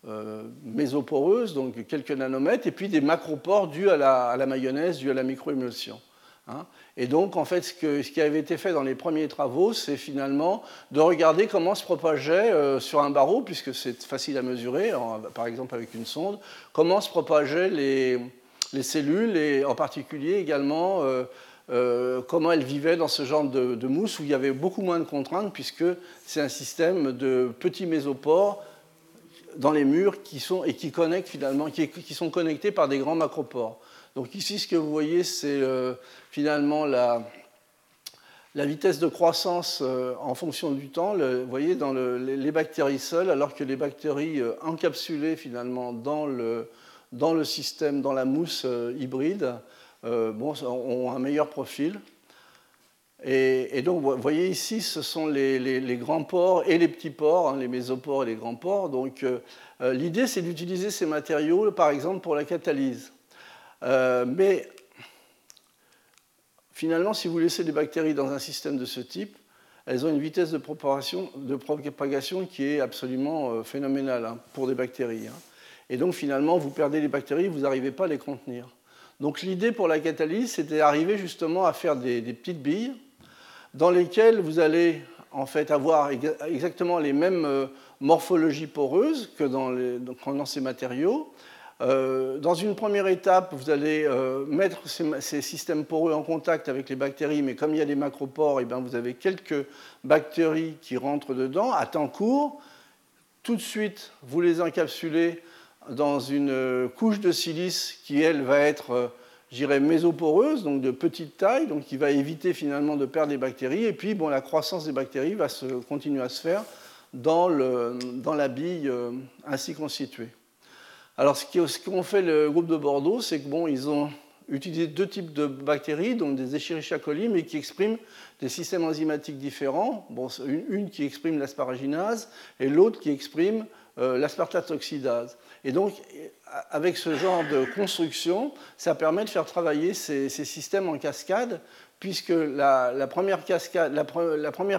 euh, mésoporeuse, donc quelques nanomètres, et puis des macropores dus à la mayonnaise, dus à la microémulsion. Hein. Et donc, en fait, ce, qui avait été fait dans les premiers travaux, c'est finalement de regarder comment se propageait euh, sur un barreau, puisque c'est facile à mesurer, par exemple avec une sonde, comment se propageaient les, cellules, et en particulier également euh, euh, comment elles vivaient dans ce genre de, mousse où il y avait beaucoup moins de contraintes, puisque c'est un système de petits mésopores dans les murs qui sont, et qui, connectent finalement, qui, sont connectés par des grands macropores. Donc ici, ce que vous voyez, c'est euh, finalement la, vitesse de croissance euh, en fonction du temps. vous voyez, dans les bactéries seules, alors que les bactéries euh, encapsulées finalement dans le, système, dans la mousse hybride, ont un meilleur profil. Et, donc, vous voyez ici, ce sont les, grands pores et les petits pores, hein, les mésopores et les grands pores. Donc, l'idée, c'est d'utiliser ces matériaux, par exemple, pour la catalyse. Euh, mais finalement, si vous laissez des bactéries dans un système de ce type, elles ont une vitesse de propagation, qui est absolument euh, phénoménale hein, pour des bactéries. Hein. Et donc finalement, vous perdez les bactéries, vous n'arrivez pas à les contenir. Donc l'idée pour la catalyse, c'était d'arriver justement à faire des, petites billes dans lesquelles vous allez en fait avoir exactement les mêmes euh, morphologies poreuses que dans ces matériaux, euh, dans une première étape, vous allez euh, mettre ces, systèmes poreux en contact avec les bactéries, mais comme il y a des macropores, et eh bien vous avez quelques bactéries qui rentrent dedans à temps court. Tout de suite, vous les encapsulez dans une euh, couche de silice qui, elle, va être, j'irais, mésoporeuse, donc de petite taille, donc qui va éviter finalement de perdre les bactéries. Et puis, bon, la croissance des bactéries va se, continuer à se faire dans, la bille ainsi constituée. Alors, ce qu'ont fait le groupe de Bordeaux, c'est que bon, ils ont utilisé deux types de bactéries, donc des Escherichia coli, mais qui expriment des systèmes enzymatiques différents. Bon, une, qui exprime l'asparaginase et l'autre qui exprime euh, l'aspartate oxydase. Et donc, avec ce genre de construction, ça permet de faire travailler ces, systèmes en cascade, puisque la, première,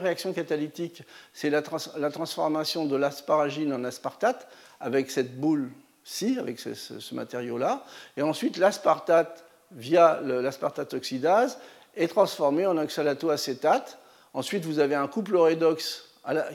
réaction catalytique, c'est la, transformation de l'asparagine en aspartate, avec cette boule si, avec ce, matériau-là. Et ensuite, l'aspartate, via l'aspartate oxydase, est transformé en oxalatoacétate. Ensuite, vous avez un couple redox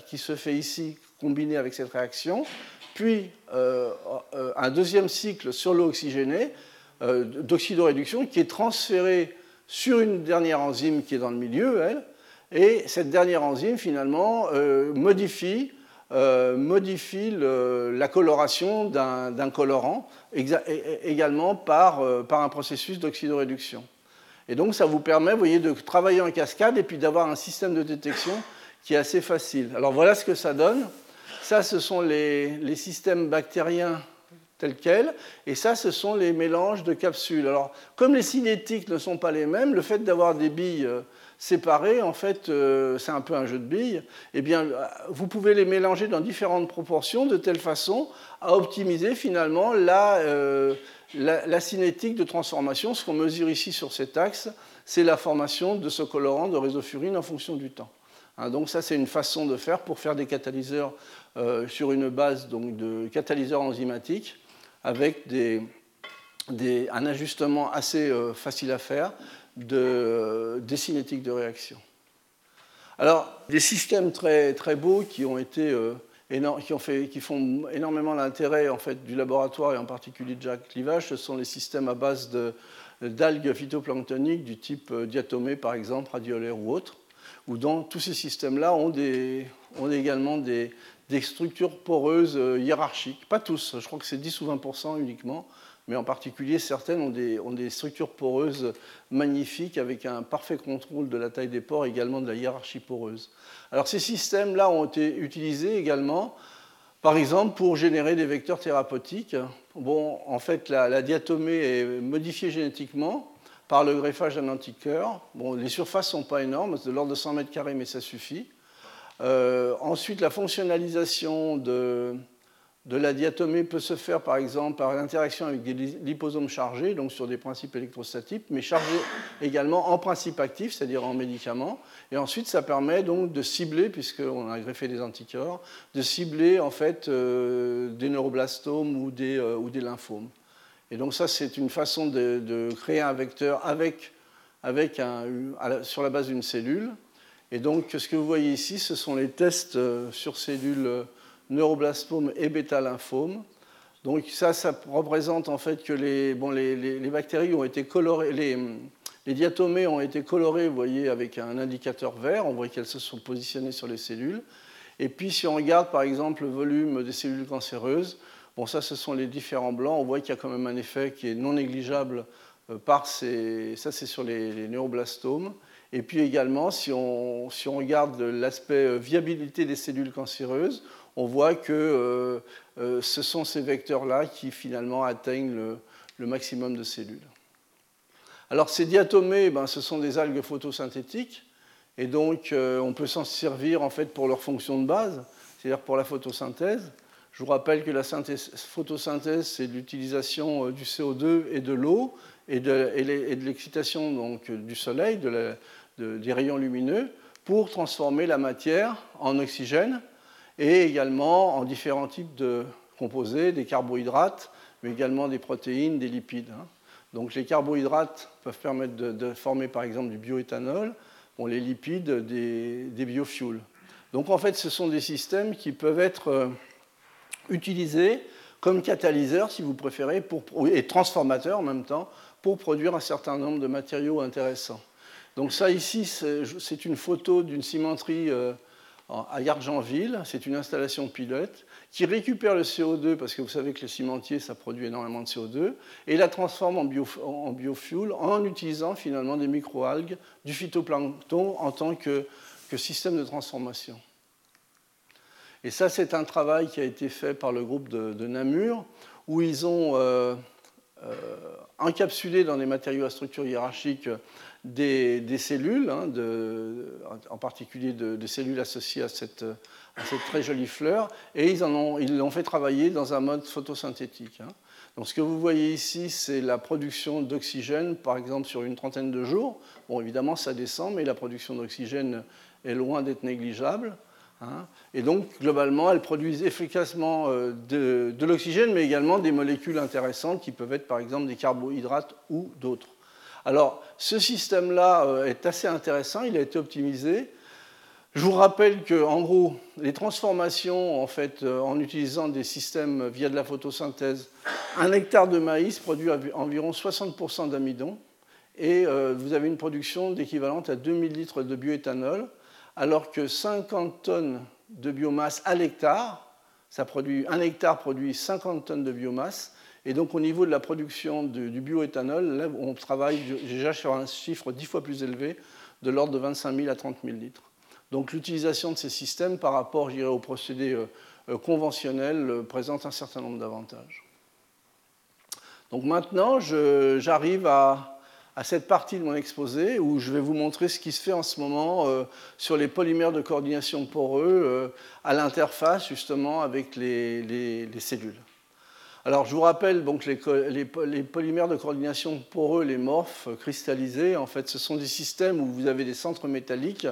qui se fait ici, combiné avec cette réaction. Puis, euh, euh, un deuxième cycle sur l'eau oxygénée euh, d'oxydoréduction qui est transféré sur une dernière enzyme qui est dans le milieu, elle. Et cette dernière enzyme, finalement, modifie euh, modifie la coloration d'un colorant également par, euh, par un processus d'oxydoréduction. Et donc ça vous permet, voyez, de travailler en cascade et puis d'avoir un système de détection qui est assez facile. Alors voilà ce que ça donne. Ça, ce sont les, les systèmes bactériens tels quels, et ça, ce sont les mélanges de capsules. Alors, comme les cinétiques ne sont pas les mêmes, le fait d'avoir des billes euh, séparés, en fait, euh, c'est un peu un jeu de billes, eh bien, vous pouvez les mélanger dans différentes proportions de telle façon à optimiser finalement la, euh, cinétique de transformation. Ce qu'on mesure ici sur cet axe, c'est la formation de ce colorant de résofurine en fonction du temps. Hein, donc ça, c'est une façon de faire pour faire des catalyseurs euh, sur une base donc, de catalyseurs enzymatiques avec des, un ajustement assez facile à faire de, des cinétiques de réaction. Alors, des systèmes très, très beaux qui, ont été, euh, qui, ont fait, qui font énormément l'intérêt en fait, du laboratoire et en particulier de Jacques Clivage, ce sont les systèmes à base d'algues phytoplanctoniques du type euh, diatomée, par exemple, radiolaire ou autre, où dans tous ces systèmes-là ont, ont également des, des structures poreuses euh, hiérarchiques. Pas tous, je crois que c'est 10 ou 20% uniquement, mais en particulier certaines ont des, structures poreuses magnifiques avec un parfait contrôle de la taille des pores, également de la hiérarchie poreuse. Alors ces systèmes-là ont été utilisés également, par exemple, pour générer des vecteurs thérapeutiques. Bon, en fait, la, diatomée est modifiée génétiquement par le greffage d'un antiqueur. Bon, les surfaces ne sont pas énormes, c'est de l'ordre de 100 mètres carrés, mais ça suffit. Euh, ensuite, la fonctionnalisation de, de la diatomée peut se faire par exemple par l'interaction avec des liposomes chargés, donc sur des principes électrostatiques, mais chargés également en principe actif, c'est-à-dire en médicaments. Et ensuite, ça permet donc de cibler, puisqu'on a greffé des anticorps, de cibler en fait euh, des neuroblastomes ou des, euh, ou des lymphomes. Et donc ça, c'est une façon de, créer un vecteur avec, avec un, sur la base d'une cellule. Et donc, ce que vous voyez ici, ce sont les tests euh, sur cellules neuroblastomes et bêta-lymphomes. Donc ça, ça représente en fait que les, bon, les, les, bactéries ont été colorées, les, les, diatomées ont été colorées, vous voyez, avec un indicateur vert, on voit qu'elles se sont positionnées sur les cellules. Et puis si on regarde par exemple le volume des cellules cancéreuses, bon ça ce sont les différents blancs, on voit qu'il y a quand même un effet qui est non négligeable euh, par ces, ça c'est sur les, neuroblastomes. Et puis également, si on, si on regarde l'aspect euh, viabilité des cellules cancéreuses, on voit que euh, euh, ce sont ces vecteurs-là qui finalement atteignent le, maximum de cellules. Alors ces diatomées, ben, ce sont des algues photosynthétiques, et donc euh, on peut s'en servir en fait pour leur fonction de base, c'est-à-dire pour la photosynthèse. Je vous rappelle que la photosynthèse, c'est l'utilisation du CO2 et de l'eau et de, l'excitation du soleil, des rayons lumineux, pour transformer la matière en oxygène et également en différents types de composés, des carbohydrates, mais également des protéines, des lipides. Hein. Donc les carbohydrates peuvent permettre de, former par exemple du bioéthanol, les lipides des, biofuels. Donc en fait ce sont des systèmes qui peuvent être euh, utilisés comme catalyseurs, si vous préférez, et transformateurs en même temps, pour produire un certain nombre de matériaux intéressants. Donc ça ici, c'est une photo d'une cimenterie euh, à Yargenville. C'est une installation pilote qui récupère le CO2, parce que vous savez que le cimentier, ça produit énormément de CO2, et la transforme en, biofuel en utilisant finalement des microalgues, du phytoplancton en tant que, système de transformation. Et ça, c'est un travail qui a été fait par le groupe de, Namur, où ils ont euh, euh, encapsulé dans des matériaux à structure hiérarchique des, cellules, hein, en particulier des cellules associées à cette, très jolie fleur, et ils l'ont fait travailler dans un mode photosynthétique. Hein. Donc ce que vous voyez ici, c'est la production d'oxygène, par exemple, sur une trentaine de jours. Bon, évidemment, ça descend, mais la production d'oxygène est loin d'être négligeable. Hein. Et donc, globalement, elles produisent efficacement euh, de, l'oxygène, mais également des molécules intéressantes qui peuvent être, par exemple, des carbohydrates ou d'autres. Alors, ce système-là euh, est assez intéressant, il a été optimisé. Je vous rappelle que, en gros, les transformations, en fait, euh, en utilisant des systèmes via de la photosynthèse, un hectare de maïs produit environ 60% d'amidon, et vous avez une production d'équivalente à 2000 litres de bioéthanol, alors que 50 tonnes de biomasse à l'hectare, ça produit, un hectare produit 50 tonnes de biomasse, et donc au niveau de la production du bioéthanol, là, on travaille déjà sur un chiffre dix fois plus élevé, de l'ordre de 25 000 à 30 000 litres. Donc l'utilisation de ces systèmes par rapport au procédé euh, euh, conventionnel euh, présente un certain nombre d'avantages. Donc maintenant, j'arrive à, cette partie de mon exposé où je vais vous montrer ce qui se fait en ce moment sur les polymères de coordination poreux à l'interface justement avec les cellules. Alors, je vous rappelle donc les, polymères de coordination poreux, les morphes cristallisés. En fait, ce sont des systèmes où vous avez des centres métalliques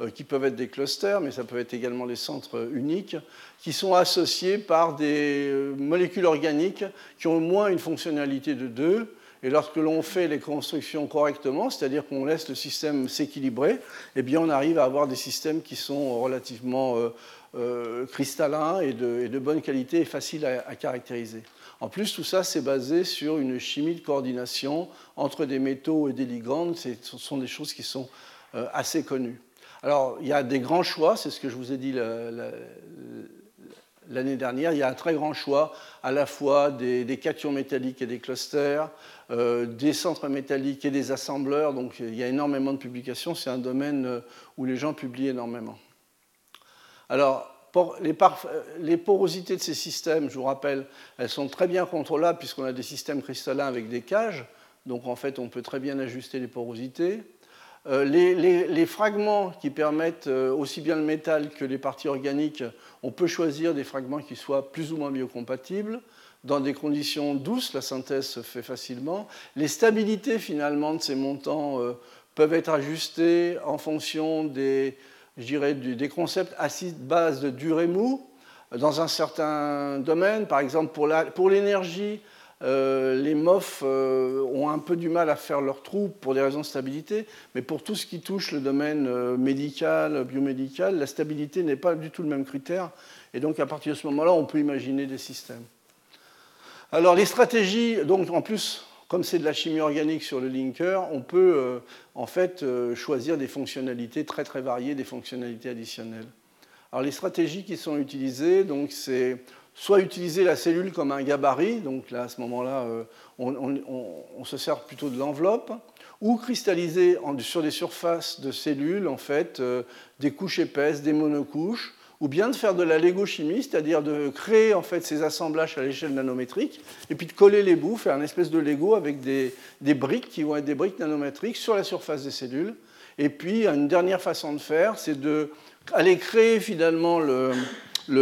euh, qui peuvent être des clusters, mais ça peut être également des centres uniques, qui sont associés par des euh, molécules organiques qui ont au moins une fonctionnalité de 2. Et lorsque l'on fait les constructions correctement, c'est-à-dire qu'on laisse le système s'équilibrer, eh bien, on arrive à avoir des systèmes qui sont relativement euh, euh, cristallin et de, bonne qualité et facile à, caractériser. En plus, tout ça, c'est basé sur une chimie de coordination entre des métaux et des ligands. Ce sont des choses qui sont euh, assez connues. Alors, il y a des grands choix, c'est ce que je vous ai dit l'année dernière, il y a un très grand choix à la fois des cations métalliques et des clusters, des centres métalliques et des assembleurs. Donc il y a énormément de publications. C'est un domaine où les gens publient énormément. Alors, les, porosités de ces systèmes, je vous rappelle, elles sont très bien contrôlables puisqu'on a des systèmes cristallins avec des cages. Donc en fait, on peut très bien ajuster les porosités. Euh, les, fragments qui permettent euh, aussi bien le métal que les parties organiques, on peut choisir des fragments qui soient plus ou moins biocompatibles. Dans des conditions douces, la synthèse se fait facilement. Les stabilités finalement de ces montants euh, peuvent être ajustées en fonction des, des concepts acide-base de durée mou dans un certain domaine. Par exemple, pour l'énergie, euh, les MOF euh, ont un peu du mal à faire leur trou pour des raisons de stabilité, mais pour tout ce qui touche le domaine médical, biomédical, la stabilité n'est pas du tout le même critère. Et donc, à partir de ce moment-là, on peut imaginer des systèmes. Alors, les stratégies, donc en plus, comme c'est de la chimie organique sur le linker, on peut euh, en fait euh, choisir des fonctionnalités très très variées, des fonctionnalités additionnelles. Alors les stratégies qui sont utilisées, donc c'est soit utiliser la cellule comme un gabarit, donc là à ce moment-là euh, on, se sert plutôt de l'enveloppe, ou cristalliser sur des surfaces de cellules en fait des couches épaisses, des monocouches, ou bien de faire de la légochimie, c'est-à-dire de créer en fait ces assemblages à l'échelle nanométrique, et puis de coller les bouts, faire une espèce de Lego avec des, briques qui vont être des briques nanométriques sur la surface des cellules. Et puis une dernière façon de faire, c'est d'aller créer finalement le,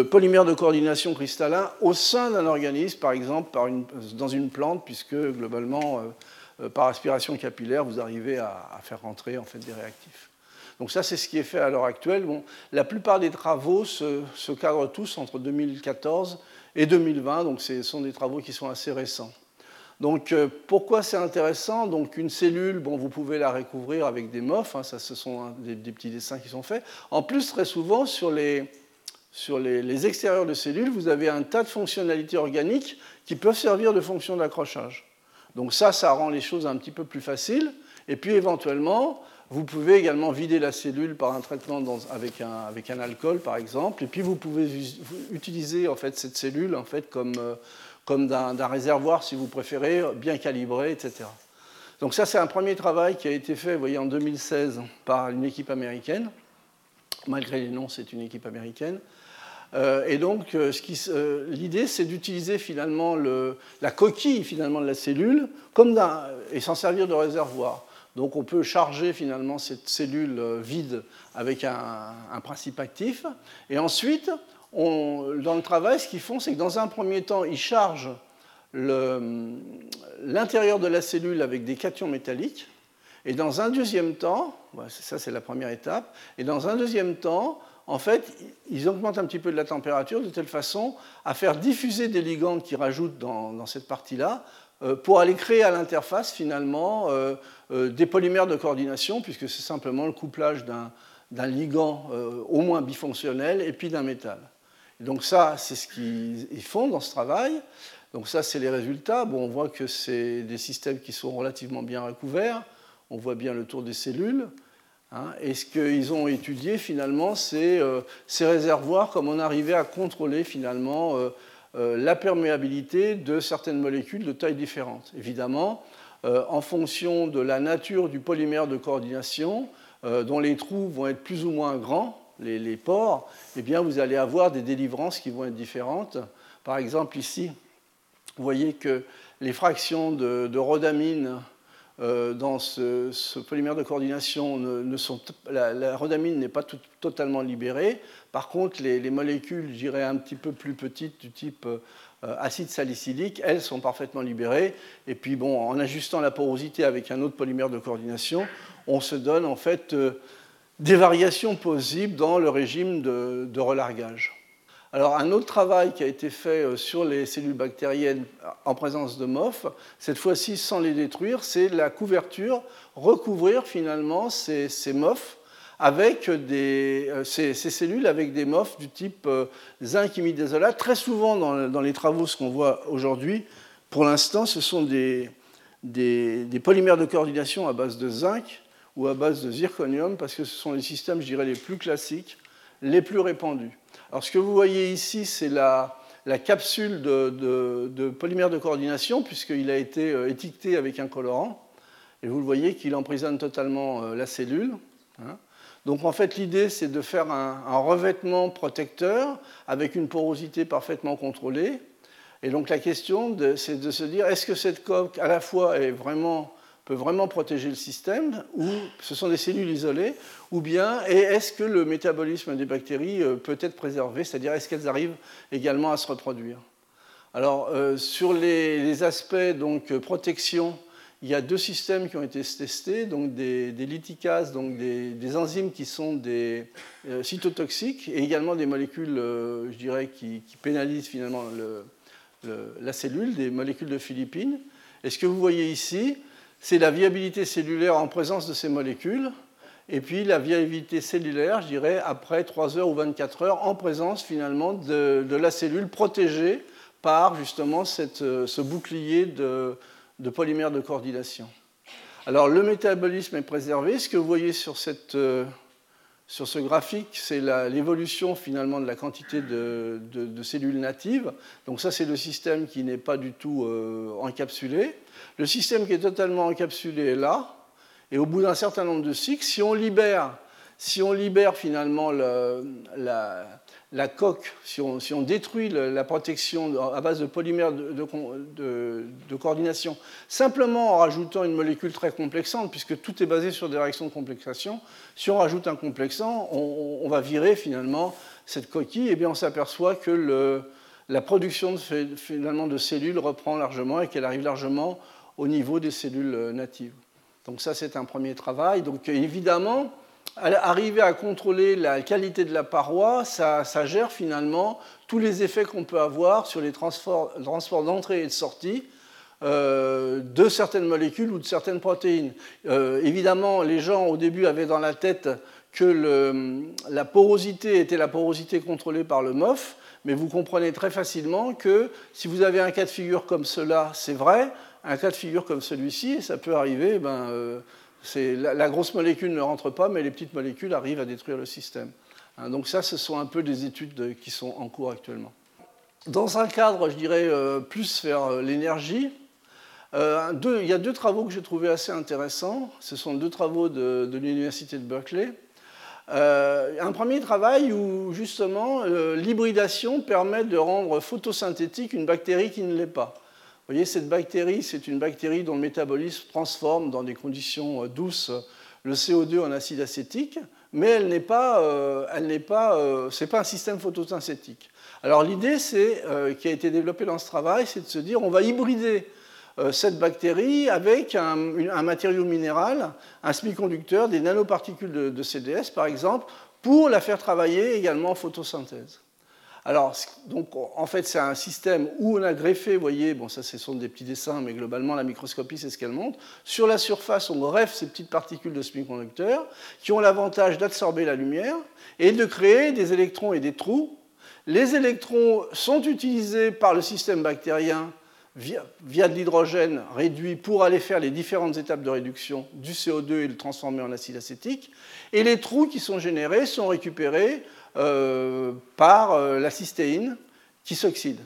polymère de coordination cristallin au sein d'un organisme, par exemple dans une plante, puisque globalement, euh, euh, par aspiration capillaire, vous arrivez à, à faire rentrer en fait des réactifs. Donc ça, c'est ce qui est fait à l'heure actuelle. Bon, la plupart des travaux se, cadrent tous entre 2014 et 2020, donc ce sont des travaux qui sont assez récents. Donc euh, pourquoi c'est intéressant? Donc une cellule, bon, vous pouvez la recouvrir avec des MOF, hein, ça ce sont des, petits dessins qui sont faits. En plus, très souvent, sur les, sur les, extérieurs de cellules, vous avez un tas de fonctionnalités organiques qui peuvent servir de fonction d'accrochage. Donc ça, ça rend les choses un petit peu plus faciles. Et puis éventuellement, vous pouvez également vider la cellule par un traitement avec, un, alcool, par exemple, et puis vous pouvez utiliser en fait, cette cellule en fait, comme, euh, comme d'un réservoir, si vous préférez, bien calibré, etc. Donc ça, c'est un premier travail qui a été fait, voyez, en 2016 par une équipe américaine. Malgré les noms, c'est une équipe américaine. Euh, et donc, euh, l'idée, c'est d'utiliser finalement le, la coquille finalement de la cellule comme et s'en servir de réservoir. Donc on peut charger finalement cette cellule euh, vide avec un, principe actif. Et ensuite, dans le travail, ce qu'ils font, c'est que dans un premier temps, ils chargent l'intérieur de la cellule avec des cations métalliques. Et dans un deuxième temps, ça c'est la première étape, et dans un deuxième temps, en fait, ils augmentent un petit peu de la température de telle façon à faire diffuser des ligands qui rajoutent dans cette partie-là pour aller créer à l'interface finalement euh, euh, des polymères de coordination, puisque c'est simplement le couplage d'un ligand au moins bifonctionnel et puis d'un métal. donc ça, c'est ce qu'ils font dans ce travail. Donc ça, c'est les résultats. Bon, on voit que c'est des systèmes qui sont relativement bien recouverts. On voit bien le tour des cellules. Hein. et ce qu'ils ont étudié finalement, c'est ces réservoirs, comme on arrivait à contrôler finalement euh, la perméabilité de certaines molécules de tailles différentes. Évidemment, euh, en fonction de la nature du polymère de coordination, euh, dont les trous vont être plus ou moins grands, les, pores, eh bien, vous allez avoir des délivrances qui vont être différentes. Par exemple, ici, vous voyez que les fractions de, rhodamine dans ce, polymère de coordination, ne, sont, la, rhodamine n'est pas totalement libérée, par contre, les, molécules, je dirais, un petit peu plus petites, du type euh, acide salicylique, elles sont parfaitement libérées. Et puis, bon, en ajustant la porosité avec un autre polymère de coordination, on se donne en fait euh, des variations possibles dans le régime de, relargage. Alors, un autre travail qui a été fait euh, sur les cellules bactériennes en présence de MOF, cette fois-ci sans les détruire, c'est la couverture, recouvrir finalement ces, ces MOF avec euh, ces, cellules avec des MOF du type euh, zinc imidazolate. Très souvent dans, les travaux, ce qu'on voit aujourd'hui, pour l'instant, ce sont des, polymères de coordination à base de zinc ou à base de zirconium, parce que ce sont les systèmes, je dirais, les plus classiques, les plus répandus. Alors ce que vous voyez ici, c'est la, capsule de, polymère de coordination, puisqu'il a été euh, étiqueté avec un colorant. Et vous le voyez qu'il emprisonne totalement la cellule. Hein. Donc en fait, l'idée, c'est de faire un, revêtement protecteur avec une porosité parfaitement contrôlée. Et donc la question, c'est de se dire, est-ce que cette coque, à la fois, peut vraiment protéger le système, ou ce sont des cellules isolées, ou bien est-ce que le métabolisme des bactéries euh, peut être préservé, c'est-à-dire est-ce qu'elles arrivent également à se reproduire? Alors, euh, sur les, aspects donc, euh, protection, il y a deux systèmes qui ont été testés, donc des, des lithicases, donc des, enzymes qui sont des cytotoxiques, et également des molécules, je dirais, qui, pénalisent finalement la cellule, des molécules de Philippines. Et ce que vous voyez ici, c'est la viabilité cellulaire en présence de ces molécules, et puis la viabilité cellulaire, je dirais, après 3 heures ou 24 heures, en présence finalement de, la cellule protégée par justement euh, ce bouclier de, de, polymère de coordination. Alors le métabolisme est préservé. Ce que vous voyez sur cette euh, sur ce graphique, c'est l'évolution finalement de la quantité de, cellules natives. Donc ça, c'est le système qui n'est pas du tout euh, encapsulé. Le système qui est totalement encapsulé est là. Et au bout d'un certain nombre de cycles, si on libère, si on libère finalement la, la coque, si on, détruit la protection à base de polymères de, coordination, simplement en rajoutant une molécule très complexante, puisque tout est basé sur des réactions de complexation, si on rajoute un complexant, on, va virer finalement cette coquille, et bien on s'aperçoit que la production finalement de cellules reprend largement et qu'elle arrive largement au niveau des cellules natives. Donc ça, c'est un premier travail. Donc évidemment, arriver à contrôler la qualité de la paroi, ça, gère finalement tous les effets qu'on peut avoir sur les transports, d'entrée et de sortie euh, de certaines molécules ou de certaines protéines. Euh, évidemment, les gens au début avaient dans la tête que la porosité était la porosité contrôlée par le MOF, mais vous comprenez très facilement que si vous avez un cas de figure comme cela, c'est vrai, un cas de figure comme celui-ci, ça peut arriver, ben, euh, la, grosse molécule ne rentre pas, mais les petites molécules arrivent à détruire le système. Hein, donc ça, ce sont un peu des études qui sont en cours actuellement. Dans un cadre, je dirais, euh, plus vers euh, l'énergie, euh, il y a deux travaux que j'ai trouvés assez intéressants. Ce sont deux travaux de, l'Université de Berkeley. un premier travail où justement l'hybridation permet de rendre photosynthétique une bactérie qui ne l'est pas. Vous voyez, cette bactérie, c'est une bactérie dont le métabolisme transforme dans des conditions euh, douces le CO2 en acide acétique, mais elle n'est pas, euh, elle n'est pas, euh, c'est pas un système photosynthétique. Alors l'idée, c'est, qui a été développée dans ce travail, c'est de se dire, on va hybrider cette bactérie avec un, matériau minéral, un semi-conducteur, des nanoparticules de, de, CDS par exemple, pour la faire travailler également en photosynthèse. Alors, donc, en fait, c'est un système où on a greffé, vous voyez, bon, ça, ce sont des petits dessins, mais globalement, la microscopie, c'est ce qu'elle montre. Sur la surface, on greffe ces petites particules de semi-conducteurs qui ont l'avantage d'absorber la lumière et de créer des électrons et des trous. Les électrons sont utilisés par le système bactérien via, de l'hydrogène réduit pour aller faire les différentes étapes de réduction du CO2 et le transformer en acide acétique. Et les trous qui sont générés sont récupérés euh, par euh, la cystéine qui s'oxyde.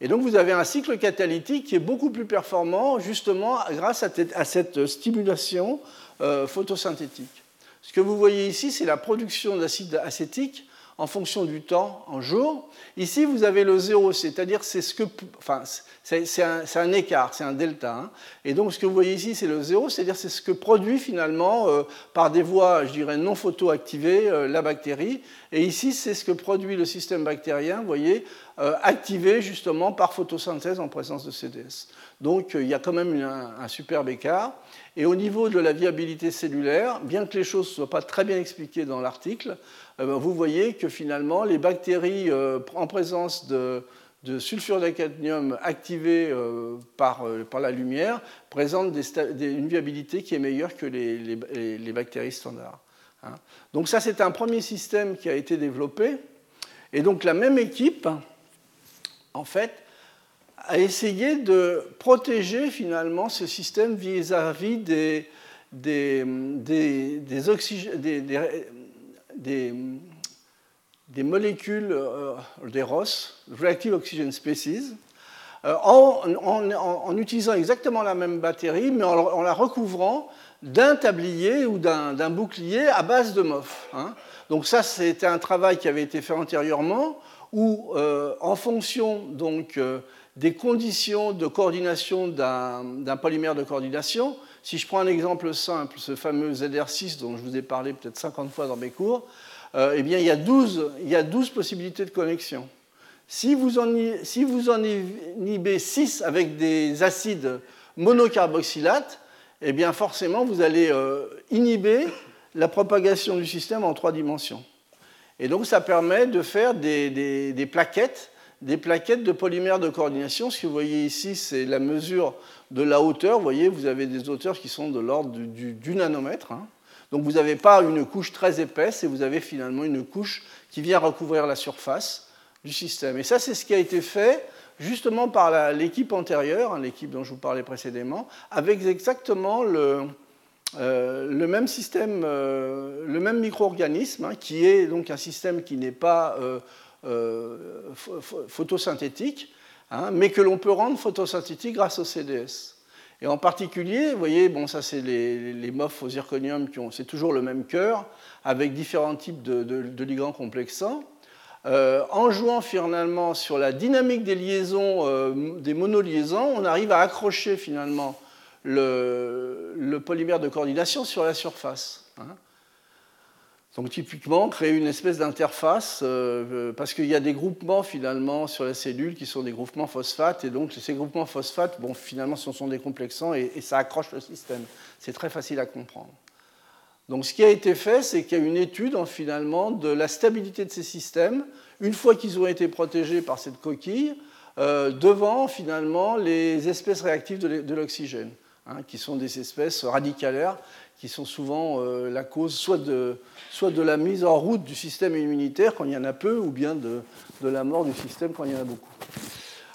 Et donc vous avez un cycle catalytique qui est beaucoup plus performant justement grâce à cette stimulation euh, photosynthétique. Ce que vous voyez ici, c'est la production d'acide acétique en fonction du temps en jour. Ici, vous avez le zéro, c'est-à-dire c'est ce que, enfin, c'est un, écart, c'est un delta. Hein. Et donc, ce que vous voyez ici, c'est le zéro, c'est-à-dire c'est ce que produit finalement euh, par des voies, je dirais, non photoactivées euh, la bactérie. Et ici, c'est ce que produit le système bactérien, vous voyez, euh, activé justement par photosynthèse en présence de CDS. Donc, il y a quand même un, un superbe écart. Et au niveau de la viabilité cellulaire, bien que les choses ne soient pas très bien expliquées dans l'article, euh, ben, vous voyez que finalement, les bactéries euh, en présence de, sulfure de cadmium activé euh, par, la lumière présentent une viabilité qui est meilleure que les, bactéries standards. Hein. Donc ça, c'est un premier système qui a été développé. Et donc la même équipe, en fait, a essayé de protéger finalement ce système vis-à-vis des, des, des, des, des molécules, des ROS, Reactive Oxygen Species, en, utilisant exactement la même batterie, mais en, la recouvrant d'un tablier ou d'un bouclier à base de MOF. Hein. Donc ça, c'était un travail qui avait été fait antérieurement, où en fonction donc, des conditions de coordination d'un polymère de coordination. Si je prends un exemple simple, ce fameux ZR6 dont je vous ai parlé peut-être 50 fois dans mes cours, euh, eh bien, il y, a 12, il y a 12 possibilités de connexion. Si vous en, si inhibez 6 avec des acides monocarboxylates, eh bien forcément, vous allez euh, inhiber la propagation du système en trois dimensions. Et donc, ça permet de faire des plaquettes des plaquettes de polymères de coordination. Ce que vous voyez ici, c'est la mesure de la hauteur. Vous voyez, vous avez des hauteurs qui sont de l'ordre du, nanomètre. Hein. Donc vous n'avez pas une couche très épaisse et vous avez finalement une couche qui vient recouvrir la surface du système. Et ça, c'est ce qui a été fait justement par l'équipe antérieure, hein, l'équipe dont je vous parlais précédemment, avec exactement le, euh, même système, euh, le même micro-organisme, hein, qui est donc un système qui n'est pas euh, euh, photosynthétique, hein, mais que l'on peut rendre photosynthétique grâce au CDS. Et en particulier, vous voyez, bon, ça c'est les, les MOF au zirconium, qui ont, c'est toujours le même cœur, avec différents types de, ligands complexants. Euh, en jouant finalement sur la dynamique des liaisons, euh, des monoliaisons, on arrive à accrocher finalement le, polymère de coordination sur la surface. Hein. Donc typiquement, créer une espèce d'interface, euh, euh, parce qu'il y a des groupements finalement sur la cellule qui sont des groupements phosphates, et donc ces groupements phosphates, bon, finalement, ce sont des complexants et, ça accroche le système. C'est très facile à comprendre. Donc ce qui a été fait, c'est qu'il y a une étude finalement de la stabilité de ces systèmes, une fois qu'ils ont été protégés par cette coquille, euh, devant finalement les espèces réactives de l'oxygène, hein, qui sont des espèces radicalaires qui sont souvent euh, la cause soit de, soit de la mise en route du système immunitaire quand il y en a peu, ou bien de, de la mort du système quand il y en a beaucoup.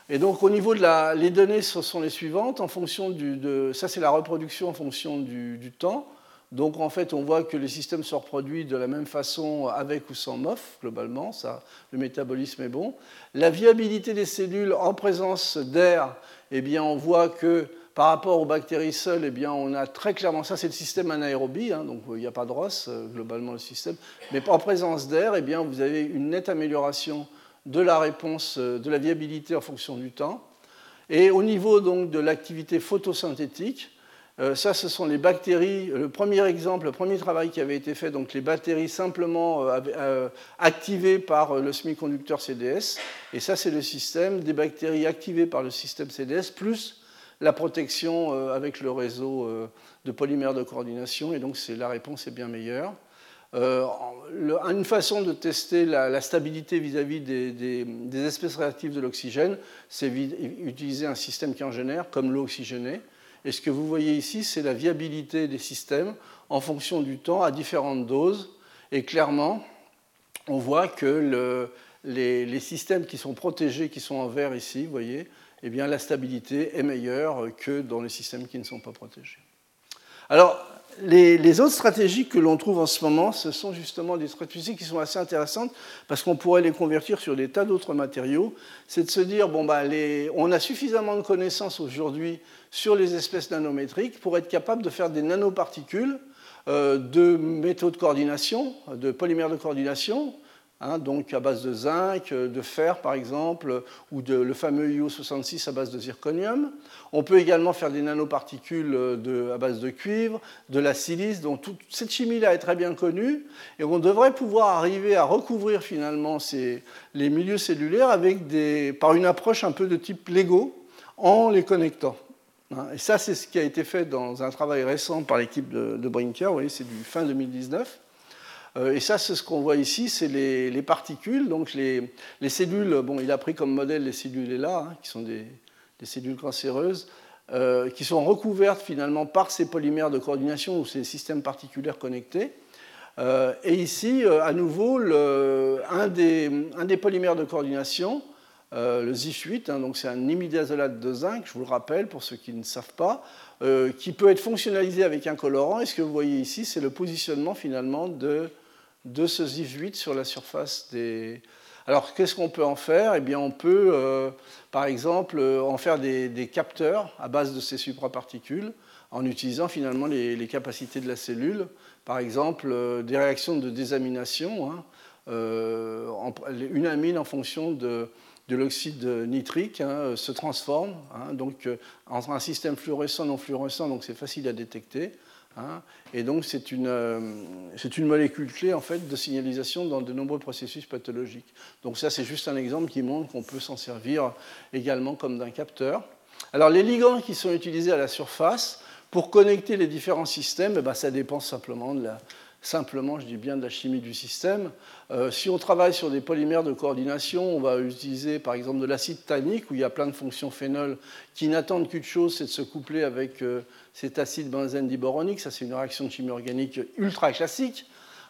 Et donc au niveau de la, les données, ce sont les suivantes. En fonction du, de, ça c'est la reproduction en fonction du, du, temps. Donc en fait, on voit que le système se reproduit de la même façon avec ou sans MOF, globalement. Ça, le métabolisme est bon. La viabilité des cellules en présence d'air, eh bien, on voit que par rapport aux bactéries seules, eh bien, on a très clairement, ça c'est le système anaérobie, hein, donc il n'y a pas de ROS, euh, globalement le système, mais en présence d'air, eh bien, vous avez une nette amélioration de la réponse, euh, de la viabilité en fonction du temps. Et au niveau donc, de l'activité photosyntétique, euh, ça, ce sont les bactéries. Le premier exemple, le premier travail qui avait été fait, donc les bactéries simplement activées par le semi-conducteur CDS. Et ça, c'est le système des bactéries activées par le système CDS, plus la protection euh, avec le réseau euh, de polymères de coordination, et donc la réponse est bien meilleure. Euh, une façon de tester la, stabilité vis-à-vis des, espèces réactives de l'oxygène, c'est utiliser un système qui en génère, comme l'eau oxygénée. Et ce que vous voyez ici, c'est la viabilité des systèmes en fonction du temps à différentes doses. Et clairement, on voit que les, les, systèmes qui sont protégés, qui sont en vert ici, vous voyez, eh bien, la stabilité est meilleure que dans les systèmes qui ne sont pas protégés. Alors, les, autres stratégies que l'on trouve en ce moment, ce sont justement des stratégies qui sont assez intéressantes parce qu'on pourrait les convertir sur des tas d'autres matériaux. C'est de se dire, bon, bah, on a suffisamment de connaissances aujourd'hui sur les espèces nanométriques pour être capable de faire des nanoparticules euh, de métaux de coordination, de polymères de coordination, Hein, donc à base de zinc, euh, de fer par exemple, ou de, le fameux IO66 à base de zirconium. On peut également faire des nanoparticules euh, à base de cuivre, de la silice, donc toute cette chimie-là est très bien connue, et on devrait pouvoir arriver à recouvrir finalement les milieux cellulaires par une approche un peu de type Lego en les connectant. Hein, et ça, c'est ce qui a été fait dans un travail récent par l'équipe de, de Brinker, vous voyez, c'est du fin 2019. Euh, et ça, c'est ce qu'on voit ici, c'est les, particules. Donc les, cellules, bon, il a pris comme modèle les cellules là, hein, qui sont des, cellules cancéreuses, euh, qui sont recouvertes finalement par ces polymères de coordination ou ces systèmes particulaires connectés. Euh, et ici, à nouveau, un, des, polymères de coordination, le ZIF8, hein, donc c'est un imidazolate de zinc, je vous le rappelle pour ceux qui ne savent pas, qui peut être fonctionnalisé avec un colorant. Et ce que vous voyez ici, c'est le positionnement finalement de de ce ZIF8 sur la surface des... Alors, qu'est-ce qu'on peut en faire? Eh bien, on peut, euh, par exemple, en faire des, capteurs à base de ces supraparticules en utilisant finalement les, capacités de la cellule. Par exemple, euh, des réactions de désamination, hein, euh, une amine en fonction de, l'oxyde nitrique hein, se transforme hein, donc, en un système fluorescent non fluorescent, donc c'est facile à détecter. Hein. et donc, c'est une, euh, une, molécule clé en fait, de signalisation dans de nombreux processus pathologiques. Donc, ça, c'est juste un exemple qui montre qu'on peut s'en servir également comme d'un capteur. Alors, les ligands qui sont utilisés à la surface pour connecter les différents systèmes, eh ben, ça dépend simplement de la, simplement, je dis bien de la chimie du système. Euh, si on travaille sur des polymères de coordination, on va utiliser par exemple de l'acide tannique, où il y a plein de fonctions phénol qui n'attendent qu'une chose, c'est de se coupler avec euh, cet acide benzène diboronique. Ça, c'est une réaction de chimie organique ultra classique.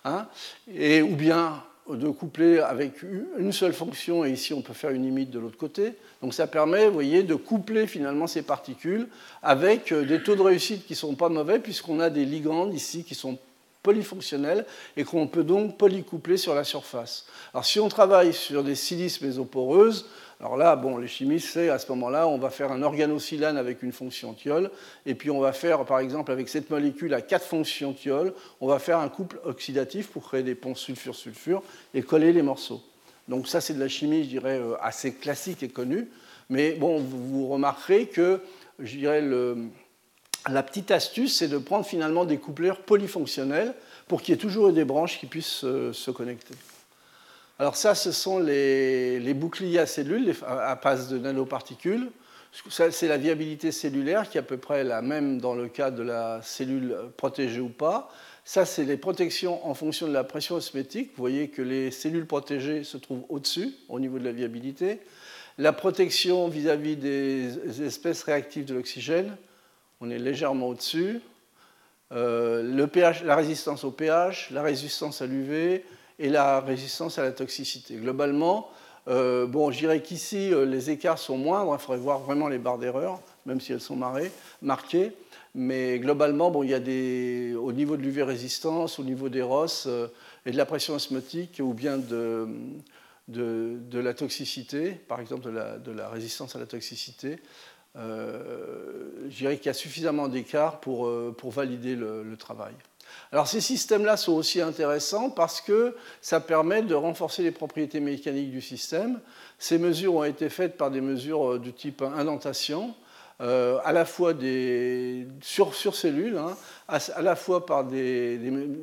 Hein. et, ou bien de coupler avec une seule fonction, et ici on peut faire une limite de l'autre côté. Donc ça permet, voyez, de coupler finalement ces particules avec euh, des taux de réussite qui ne sont pas mauvais, puisqu'on a des ligands ici qui sont polyfonctionnel et qu'on peut donc polycoupler sur la surface. Alors si on travaille sur des silices mésoporeuses, alors là, bon, les chimistes, c'est à ce moment-là, on va faire un organosilane avec une fonction thiol, et puis on va faire, par exemple, avec cette molécule à quatre fonctions thiol, on va faire un couple oxydatif pour créer des ponts sulfure-sulfure et coller les morceaux. Donc ça, c'est de la chimie, je dirais, euh, assez classique et connue, mais bon, vous remarquerez que, je dirais, le, la petite astuce, c'est de prendre finalement des coupleurs polyfonctionnels pour qu'il y ait toujours des branches qui puissent se, connecter. Alors ça, ce sont les, boucliers à cellules à base de nanoparticules. C'est la viabilité cellulaire qui est à peu près la même dans le cas de la cellule protégée ou pas. Ça, c'est les protections en fonction de la pression osmétique. Vous voyez que les cellules protégées se trouvent au-dessus, au niveau de la viabilité. La protection vis-à-vis -vis des espèces réactives de l'oxygène, on est légèrement au-dessus. Euh, la résistance au pH, la résistance à l'UV et la résistance à la toxicité. Globalement, euh, bon, je dirais qu'ici, euh, les écarts sont moindres. Il faudrait voir vraiment les barres d'erreur, même si elles sont marquées. Mais globalement, bon, il y a des, au niveau de l'UV résistance, au niveau des ROS et de la pression osmotique, ou bien de, la toxicité, par exemple de la, résistance à la toxicité, euh, je dirais qu'il y a suffisamment d'écart pour, euh, pour valider le, travail. Alors ces systèmes-là sont aussi intéressants parce que ça permet de renforcer les propriétés mécaniques du système. Ces mesures ont été faites par des mesures euh, du type indentation, à la fois des, sur, sur cellules, hein, à, la fois par des,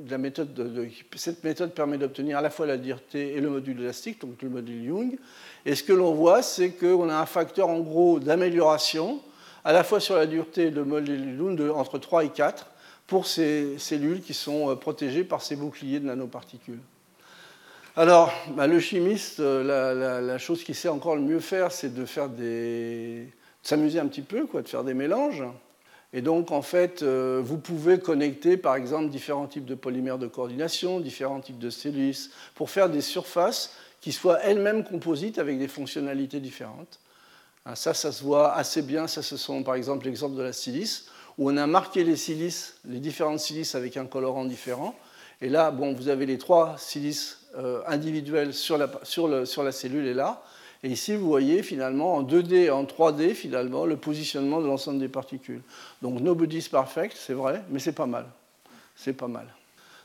la méthode de, cette méthode permet d'obtenir à la fois la dureté et le module élastique, donc le module Young, et ce que l'on voit, c'est qu'on a un facteur en gros d'amélioration, à la fois sur la dureté de Molly-Lund entre 3 et 4, pour ces cellules qui sont euh, protégées par ces boucliers de nanoparticules. Alors, bah, le chimiste, euh, la, chose qu'il sait encore le mieux faire, c'est de s'amuser un petit peu, quoi, de faire des mélanges. Et donc, en fait, euh, vous pouvez connecter, par exemple, différents types de polymères de coordination, différents types de cellules, pour faire des surfaces qui soient elles-mêmes composites avec des fonctionnalités différentes. Hein, ça, ça se voit assez bien. Ça, ce sont par exemple l'exemple de la silice, où on a marqué les silices, les différentes silices avec un colorant différent. Et là, bon, vous avez les trois silices euh, individuelles sur la cellule et là. Et ici, vous voyez finalement en 2D et en 3D, finalement, le positionnement de l'ensemble des particules. Donc, nobody's perfect, c'est vrai, mais c'est pas mal. C'est pas mal.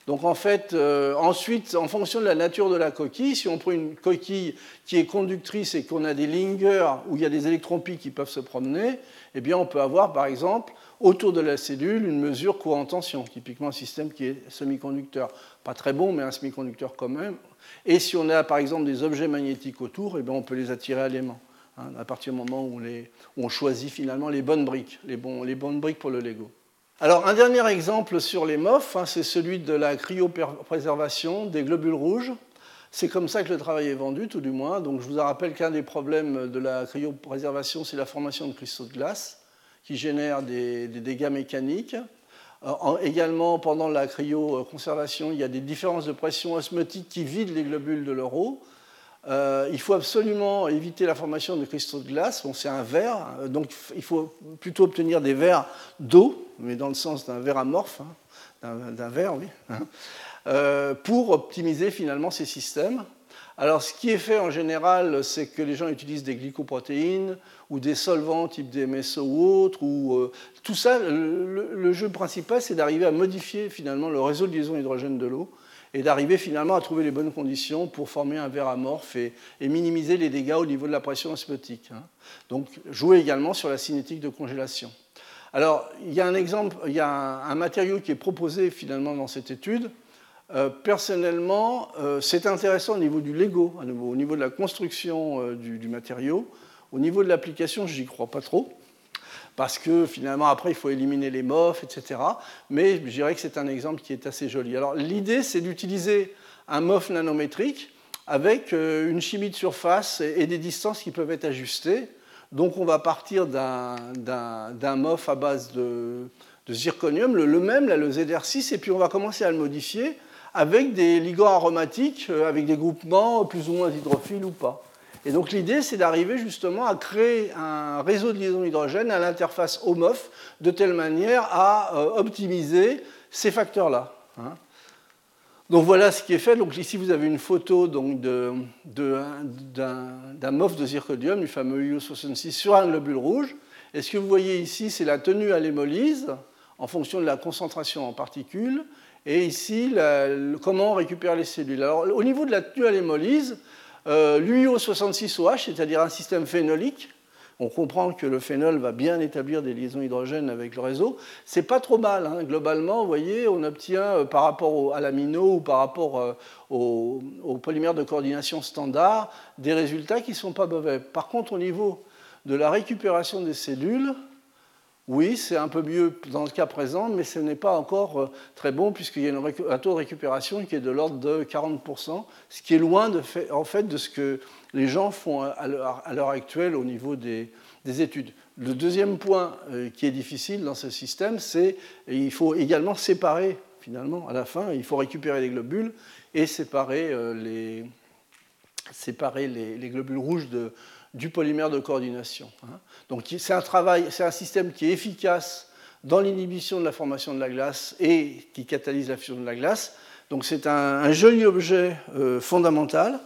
Donc en fait, euh, ensuite, en fonction de la nature de la coquille, si on prend une coquille qui est conductrice et qu'on a des lingers où il y a des électronpies qui peuvent se promener, eh bien on peut avoir par exemple autour de la cellule une mesure courant tension, typiquement un système qui est semi-conducteur. Pas très bon, mais un semi-conducteur quand même. Et si on a par exemple des objets magnétiques autour, eh bien on peut les attirer à l'aimant. Hein, à partir du moment où, on choisit finalement les bonnes briques, les bonnes briques pour le Lego. Alors, un dernier exemple sur les MOF, hein, c'est celui de la cryopréservation des globules rouges. C'est comme ça que le travail est vendu, tout du moins. Donc, je vous rappelle qu'un des problèmes de la cryopréservation, c'est la formation de cristaux de glace qui génèrent des, dégâts mécaniques. Euh, également, pendant la cryoconservation, il y a des différences de pression osmotique qui vident les globules de leur eau. Euh, il faut absolument éviter la formation de cristaux de glace. Bon, c'est un verre, euh, donc il faut plutôt obtenir des verres d'eau mais dans le sens d'un verre amorphe, hein, d'un verre, oui. Hein. pour optimiser finalement ces systèmes. Alors, ce qui est fait en général, c'est que les gens utilisent des glycoprotéines ou des solvants type DMSO ou autres. Ou, euh, tout ça, le, jeu principal, c'est d'arriver à modifier finalement le réseau de liaison hydrogène de l'eau et d'arriver finalement à trouver les bonnes conditions pour former un verre amorphe et, minimiser les dégâts au niveau de la pression osmotique. Hein. Donc, jouer également sur la cinétique de congélation. Alors, il y a un exemple, il y a un matériau qui est proposé finalement dans cette étude euh, personnellement, euh, c'est intéressant au niveau du Lego, au niveau de la construction euh, du, matériau. Au niveau de l'application, je n'y crois pas trop, parce que finalement, après, il faut éliminer les MOF, etc. Mais je dirais que c'est un exemple qui est assez joli. Alors, l'idée, c'est d'utiliser un MOF nanométrique avec une chimie de surface et des distances qui peuvent être ajustées. Donc, on va partir d'un MOF à base de, zirconium, le, même, le ZR6, et puis on va commencer à le modifier avec des ligands aromatiques, euh, avec des groupements plus ou moins hydrophiles ou pas. Et donc l'idée, c'est d'arriver justement à créer un réseau de liaison hydrogène à l'interface HOMOF de telle manière à euh, optimiser ces facteurs-là. Hein. Donc voilà ce qui est fait. Donc ici, vous avez une photo d'un MOF de zirconium, du fameux IO66, sur un globule rouge. Et ce que vous voyez ici, c'est la tenue à l'hémolyse en fonction de la concentration en particules. Et ici, comment on récupère les cellules. Alors, au niveau de la tenue à l'hémolyse, euh, l'UIO66OH, c'est-à-dire un système phénolique, on comprend que le phénol va bien établir des liaisons hydrogènes avec le réseau. C'est pas trop mal. Hein. Globalement, vous voyez, on obtient euh, par rapport à l'amino ou par rapport euh, au, au, polymère de coordination standard des résultats qui ne sont pas mauvais. Par contre, au niveau de la récupération des cellules, oui, c'est un peu mieux dans le cas présent, mais ce n'est pas encore euh, très bon puisqu'il y a un taux de récupération qui est de l'ordre de 40%, ce qui est loin de, en fait, de ce que les gens font à l'heure actuelle au niveau des, études. Le deuxième point euh, qui est difficile dans ce système, c'est qu'il faut également séparer, finalement, à la fin, il faut récupérer les globules et séparer euh, les, séparer les globules rouges de, du polymère de coordination. Hein. Donc c'est un travail, c'est un système qui est efficace dans l'inhibition de la formation de la glace et qui catalyse la fusion de la glace. Donc c'est un, joli objet euh, fondamental.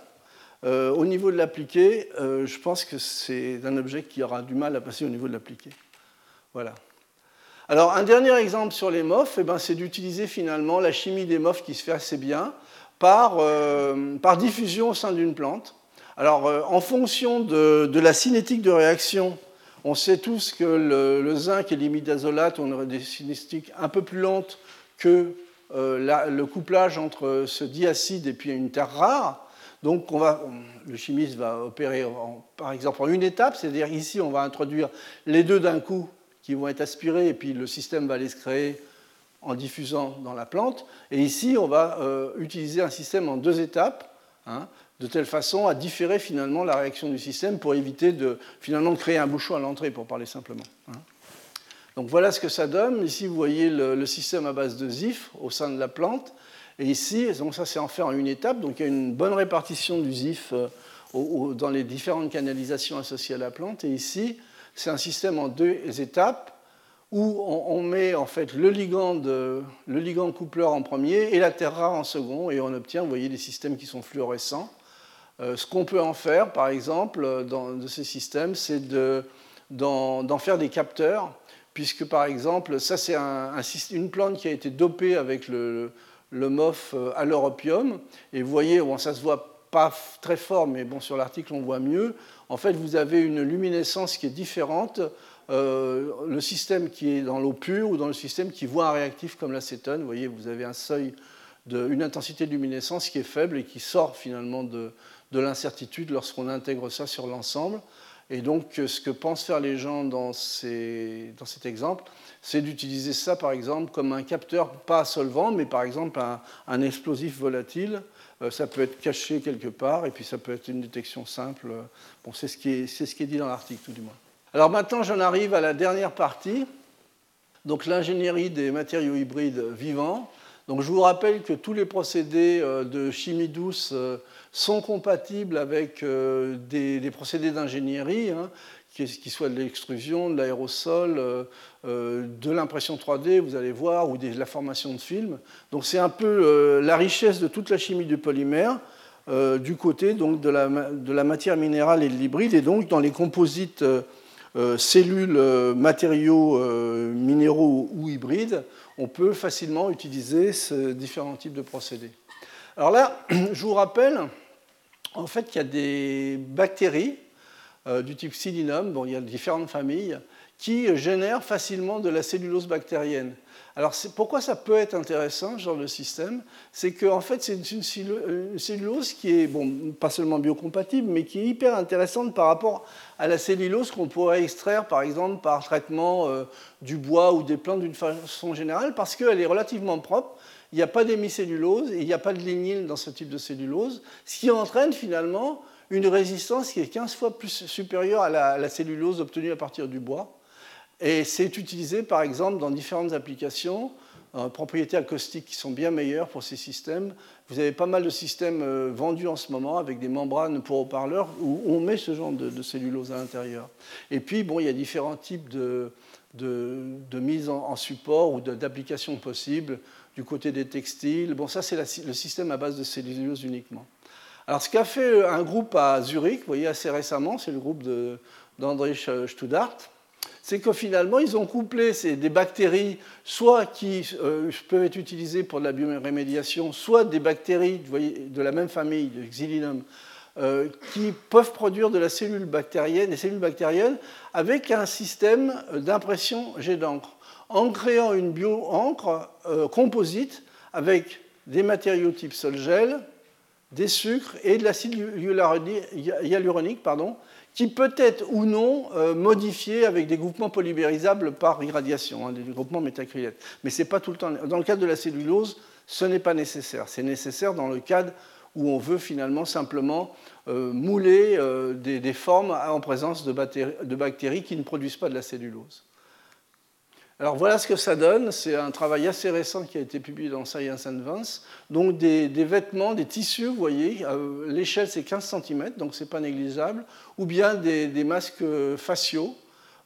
Euh, au niveau de l'appliqué, euh, je pense que c'est un objet qui aura du mal à passer au niveau de l'appliqué. Voilà. Alors un dernier exemple sur les MOF, eh ben, c'est d'utiliser finalement la chimie des MOF qui se fait assez bien par, par diffusion au sein d'une plante. Alors, euh, en fonction de, la cinétique de réaction, on sait tous que le, zinc et l'imidazolate ont des cinétiques un peu plus lentes que euh, le couplage entre ce diacide et puis une terre rare. Donc, le chimiste va opérer par exemple en une étape, c'est-à-dire ici, on va introduire les deux d'un coup qui vont être aspirés et puis le système va les créer en diffusant dans la plante. Et ici, on va euh, utiliser un système en deux étapes. Hein de telle façon à différer finalement la réaction du système pour éviter de finalement créer un bouchon à l'entrée, pour parler simplement. Hein. Donc voilà ce que ça donne. Ici, vous voyez le, système à base de ZIF au sein de la plante. Et ici, donc ça c'est en fait en une étape, donc il y a une bonne répartition du ZIF euh, dans les différentes canalisations associées à la plante. Et ici, c'est un système en deux étapes où on, met en fait le ligand, le ligand coupleur en premier et la terre rare en second, et on obtient, vous voyez, des systèmes qui sont fluorescents. Euh, ce qu'on peut en faire, par exemple, dans, de ces systèmes, c'est d'en faire des capteurs, puisque, par exemple, ça, c'est une plante qui a été dopée avec le, MOF euh, à l'europium. Et vous voyez, bon, ça se voit pas très fort, mais bon, sur l'article, on voit mieux. En fait, vous avez une luminescence qui est différente. Euh, le système qui est dans l'eau pure ou dans le système qui voit un réactif comme l'acétone. Vous voyez, vous avez un seuil, une intensité de luminescence qui est faible et qui sort finalement de, de l'incertitude lorsqu'on intègre ça sur l'ensemble. Et donc, ce que pensent faire les gens dans, ces, dans cet exemple, c'est d'utiliser ça, par exemple, comme un capteur, pas solvant, mais par exemple un, explosif volatile. Euh, ça peut être caché quelque part, et puis ça peut être une détection simple. Bon, c'est ce, qui est, c'est ce qui est dit dans l'article, tout du moins. Alors maintenant, j'en arrive à la dernière partie, donc l'ingénierie des matériaux hybrides vivants. Donc je vous rappelle que tous les procédés euh, de chimie douce euh, sont compatibles avec euh, des, procédés d'ingénierie hein, qui soit de l'extrusion, de l'aérosol, de l'impression 3D, vous allez voir, ou de la formation de films. Donc c'est un peu la richesse de toute la chimie du polymère du côté donc, de, la, de la matière minérale et de l'hybride, et donc dans les composites euh, cellules, euh, matériaux euh, minéraux ou hybrides, on peut facilement utiliser ces différents types de procédés. Alors là, je vous rappelle en fait qu'il y a des bactéries du type Psyllinum, bon, il y a différentes familles, qui génèrent facilement de la cellulose bactérienne. Alors pourquoi ça peut être intéressant, ce genre de système? C'est qu'en fait, c'est une, cellulose qui est, bon, pas seulement biocompatible, mais qui est hyper intéressante par rapport à la cellulose qu'on pourrait extraire, par exemple, par traitement euh, du bois ou des plantes d'une façon générale, parce qu'elle est relativement propre. Il n'y a pas d'hémicellulose et il n'y a pas de lignine dans ce type de cellulose, ce qui entraîne finalement une résistance qui est 15 fois plus supérieure à la cellulose obtenue à partir du bois. Et c'est utilisé par exemple dans différentes applications, euh, propriétés acoustiques qui sont bien meilleures pour ces systèmes. Vous avez pas mal de systèmes euh, vendus en ce moment avec des membranes pour haut-parleurs où on met ce genre de, cellulose à l'intérieur. Et puis, bon, il y a différents types de, de, mise en, support ou d'applications possibles du côté des textiles. Bon, ça, c'est le système à base de cellulose uniquement. Alors, ce qu'a fait un groupe à Zurich, vous voyez assez récemment, c'est le groupe d'André Studart, c'est que finalement, ils ont couplé des bactéries, soit qui euh, peuvent être utilisées pour de la biorémédiation, soit des bactéries de la même famille, de Xylinum, euh, qui peuvent produire de la cellule bactérienne, des cellules bactériennes, avec un système d'impression jet d'encre, en créant une bio-encre euh, composite avec des matériaux type sol-gel, des sucres et de l'acide hyaluronique, qui peut être ou non euh, modifié avec des groupements polymérisables par irradiation, hein, des groupements métacrylates. Mais c'est pas tout le temps. Dans le cadre de la cellulose, ce n'est pas nécessaire. C'est nécessaire dans le cadre où on veut finalement simplement euh, mouler des, formes en présence de bactéries qui ne produisent pas de la cellulose. Alors voilà ce que ça donne. C'est un travail assez récent qui a été publié dans Science Advance. Donc des, vêtements, des tissus, vous voyez, euh, l'échelle c'est 15 cm, donc c'est pas négligeable, ou bien des, masques faciaux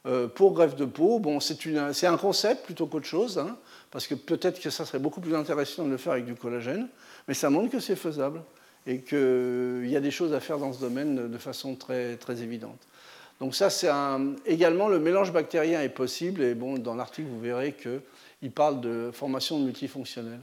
euh, pour greffe de peau. Bon, c'est un concept plutôt qu'autre chose, hein, parce que peut-être que ça serait beaucoup plus intéressant de le faire avec du collagène, mais ça montre que c'est faisable et qu'il y a des choses à faire dans ce domaine de façon très, très évidente. Donc ça, c'est également le mélange bactérien est possible. Et bon, dans l'article, vous verrez qu'il parle de formation multifonctionnelle.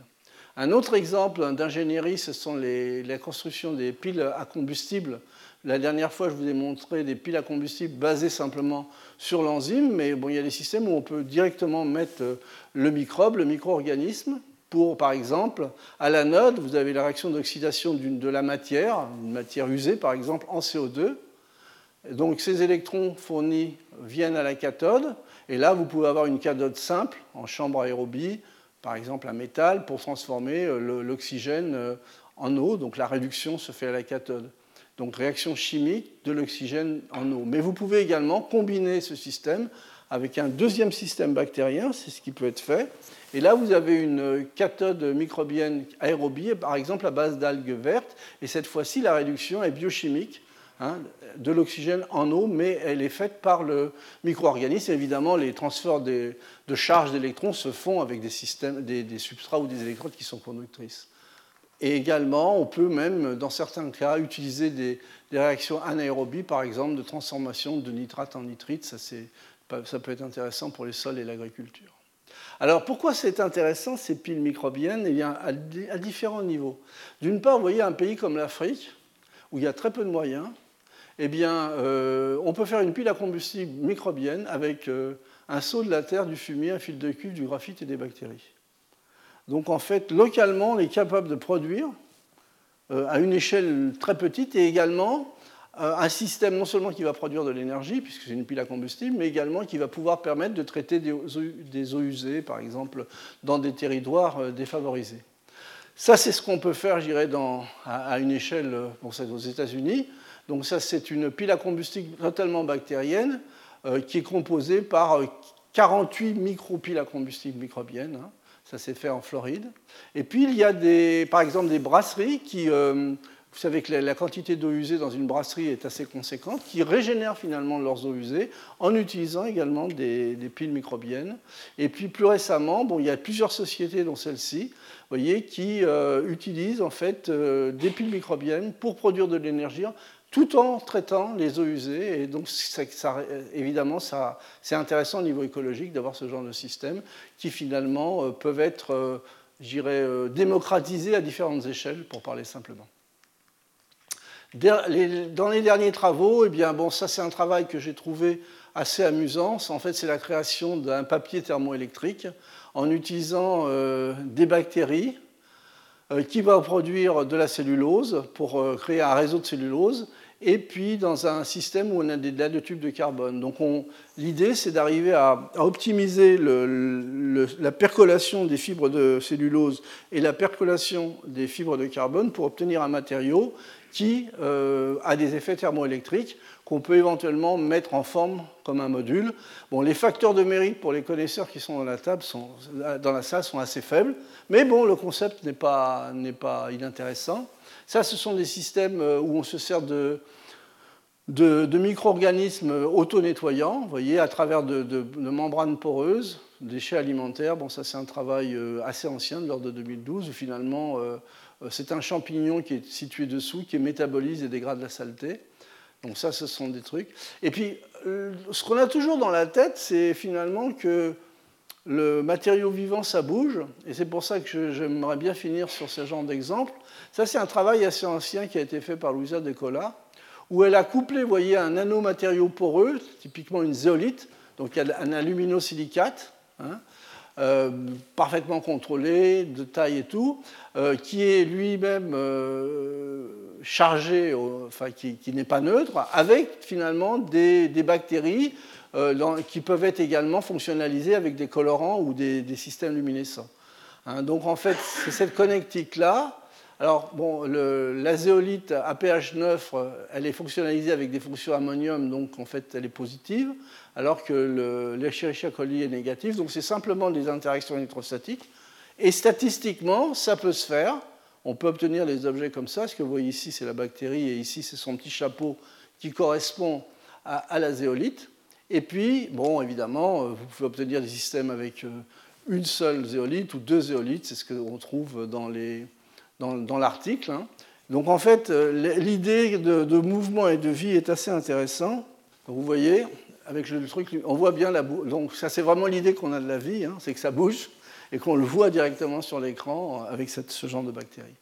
Un autre exemple d'ingénierie, ce sont les, la construction des piles à combustible. La dernière fois, je vous ai montré des piles à combustible basées simplement sur l'enzyme, mais bon, il y a des systèmes où on peut directement mettre le microbe, le micro-organisme. Pour, par exemple, à l'anode, vous avez la réaction d'oxydation de la matière, une matière usée, par exemple, en CO2. Donc ces électrons fournis viennent à la cathode, et là vous pouvez avoir une cathode simple en chambre aérobie, par exemple un métal, pour transformer euh, l'oxygène euh, en eau. Donc la réduction se fait à la cathode. Donc réaction chimique de l'oxygène en eau. Mais vous pouvez également combiner ce système avec un deuxième système bactérien, c'est ce qui peut être fait. Et là, vous avez une cathode microbienne aérobie, par exemple à base d'algues vertes, et cette fois-ci, la réduction est biochimique Hein, de l'oxygène en eau, mais elle est faite par le micro-organisme. Évidemment, les transferts de charge d'électrons se font avec des, systèmes, des, substrats ou des électrodes qui sont conductrices. Et également, on peut même, dans certains cas, utiliser des, réactions anaérobies, par exemple, de transformation de nitrate en nitrite. Ça, ça peut être intéressant pour les sols et l'agriculture. Alors pourquoi c'est intéressant ces piles microbiennes? Eh bien, à, à différents niveaux. D'une part, vous voyez un pays comme l'Afrique, où il y a très peu de moyens, eh bien, euh, on peut faire une pile à combustible microbienne avec euh, un seau de la terre, du fumier, un fil de cuivre, du graphite et des bactéries. Donc, en fait, localement, on est capable de produire euh, à une échelle très petite et également un système non seulement qui va produire de l'énergie, puisque c'est une pile à combustible, mais également qui va pouvoir permettre de traiter des eaux, usées, par exemple, dans des territoires défavorisés. Ça, c'est ce qu'on peut faire, je dirais, à, une échelle, bon, aux États-Unis. Donc ça, c'est une pile à combustible totalement bactérienne euh, qui est composée par 48 euh, micropiles à combustible microbiennes. Hein. Ça s'est fait en Floride. Et puis, il y a des, par exemple des brasseries qui euh, vous savez que la, quantité d'eau usée dans une brasserie est assez conséquente, qui régénèrent finalement leurs eaux usées en utilisant également des, piles microbiennes. Et puis plus récemment, bon, il y a plusieurs sociétés, dont celle-ci, voyez, qui utilisent en fait des piles microbiennes pour produire de l'énergie tout en traitant les eaux usées. Et donc, évidemment, c'est intéressant au niveau écologique d'avoir ce genre de système qui finalement euh, peuvent être, j'irais, démocratisés à différentes échelles, pour parler simplement. Dans les derniers travaux, eh bien, ça c'est un travail que j'ai trouvé assez amusant. En fait, c'est la création d'un papier thermoélectrique en utilisant euh, des bactéries euh, qui vont produire de la cellulose pour euh, créer un réseau de cellulose et puis dans un système où on a des tubes de carbone. Donc l'idée, c'est d'arriver à, optimiser la percolation des fibres de cellulose et la percolation des fibres de carbone pour obtenir un matériau qui euh, a des effets thermoélectriques qu'on peut éventuellement mettre en forme comme un module. Bon, les facteurs de mérite pour les connaisseurs qui sont dans la, table sont, dans la salle sont assez faibles, mais bon, le concept n'est pas, pas inintéressant. Ça, ce sont des systèmes euh, où on se sert de, de, micro-organismes auto-nettoyants, voyez, à travers de, de, membranes poreuses, déchets alimentaires. Bon, ça, c'est un travail euh, assez ancien, de l'ordre de 2012, où finalement, euh, c'est un champignon qui est situé dessous, qui métabolise et dégrade la saleté. Donc ça, ce sont des trucs. Et puis, ce qu'on a toujours dans la tête, c'est finalement que le matériau vivant, ça bouge. Et c'est pour ça que j'aimerais bien finir sur ce genre d'exemple. Ça, c'est un travail assez ancien qui a été fait par Louisa Decola, où elle a couplé, vous voyez, un nanomatériau poreux, typiquement une zéolite, donc un aluminosilicate, hein, euh, parfaitement contrôlé, de taille et tout, euh, qui est lui-même euh, chargé, enfin qui, n'est pas neutre, avec finalement des, bactéries qui peuvent être également fonctionnalisées avec des colorants ou des, systèmes luminescents. Hein, donc en fait, c'est cette connectique-là. Alors, bon, l'azéolite à pH 9, elle est fonctionnalisée avec des fonctions ammonium, donc en fait, elle est positive alors que l'Escherichia coli est négatif. Donc c'est simplement des interactions électrostatiques. Et statistiquement, ça peut se faire. On peut obtenir des objets comme ça. Ce que vous voyez ici, c'est la bactérie, et ici, c'est son petit chapeau qui correspond à, la zéolite. Et puis, bon, évidemment, euh, vous pouvez obtenir des systèmes avec euh, une seule zéolite ou deux zéolites. C'est ce qu'on trouve dans l'article. Hein. Donc en fait, euh, l'idée de, mouvement et de vie est assez intéressante. Vous voyez, avec le truc, on voit bien la boue. Donc ça, c'est vraiment l'idée qu'on a de la vie, hein, c'est que ça bouge et qu'on le voit directement sur l'écran avec ce genre de bactéries.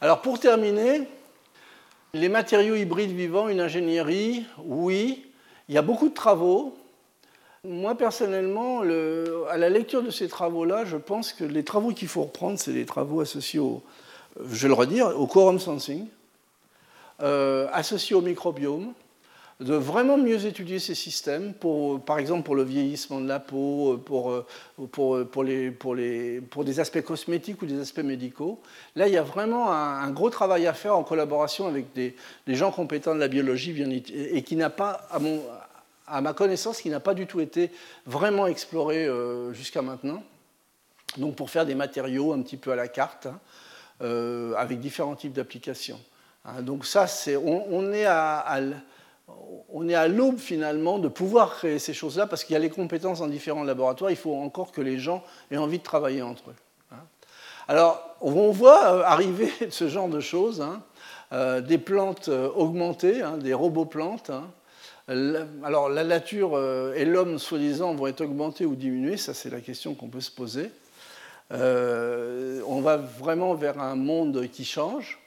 Alors pour terminer, les matériaux hybrides vivants, une ingénierie, oui, il y a beaucoup de travaux. Moi personnellement, à la lecture de ces travaux-là, je pense que les travaux qu'il faut reprendre, c'est les travaux associés au, je vais le redire, au quorum sensing, euh, associés au microbiome, de vraiment mieux étudier ces systèmes, pour, par exemple pour le vieillissement de la peau, pour, pour, pour, les, pour, les, pour des aspects cosmétiques ou des aspects médicaux. Là, il y a vraiment un, gros travail à faire en collaboration avec des, des gens compétents de la biologie et qui n'a pas, à, mon, à, ma connaissance, qui n'a pas du tout été vraiment exploré euh, jusqu'à maintenant. Donc pour faire des matériaux un petit peu à la carte, hein, euh, avec différents types d'applications. Hein. donc ça, c'est, on, est à, on est à l'aube finalement de pouvoir créer ces choses-là parce qu'il y a les compétences dans différents laboratoires. Il faut encore que les gens aient envie de travailler entre eux. Hein. Alors, on voit euh, arriver ce genre de choses, hein. euh, des plantes augmentées, des robots plantes. Alors, la nature et l'homme, soi-disant, vont être augmentés ou diminués, ça c'est la question qu'on peut se poser. On va vraiment vers un monde qui change,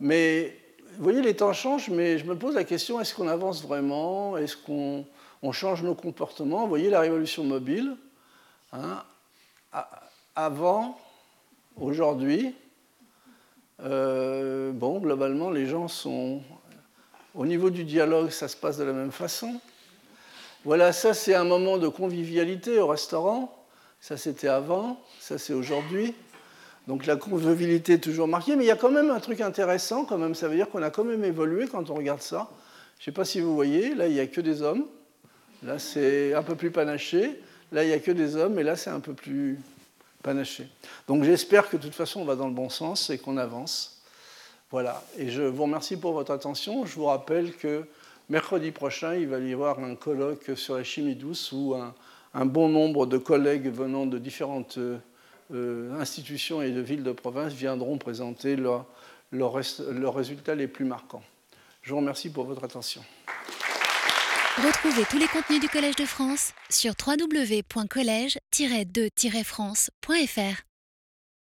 mais vous voyez, les temps changent, mais je me pose la question, est-ce qu'on avance vraiment? Est-ce qu'on change nos comportements? Vous voyez la révolution mobile. Hein, avant, aujourd'hui, euh, bon, globalement, les gens sont... Au niveau du dialogue, ça se passe de la même façon. Voilà, ça c'est un moment de convivialité au restaurant. Ça c'était avant, ça c'est aujourd'hui. Donc la convivialité est toujours marquée, mais il y a quand même un truc intéressant, quand même. Ça veut dire qu'on a quand même évolué quand on regarde ça. Je ne sais pas si vous voyez, là il n'y a que des hommes. Là c'est un peu plus panaché. Là il n'y a que des hommes, et là c'est un peu plus panaché. Donc j'espère que de toute façon on va dans le bon sens et qu'on avance. Voilà, et je vous remercie pour votre attention. Je vous rappelle que mercredi prochain, il va y avoir un colloque sur la chimie douce où un, bon nombre de collègues venant de différentes euh, institutions et de villes de province viendront présenter leurs résultats les plus marquants. Je vous remercie pour votre attention. Retrouvez tous les contenus du Collège de France sur www.colège-2-france.fr.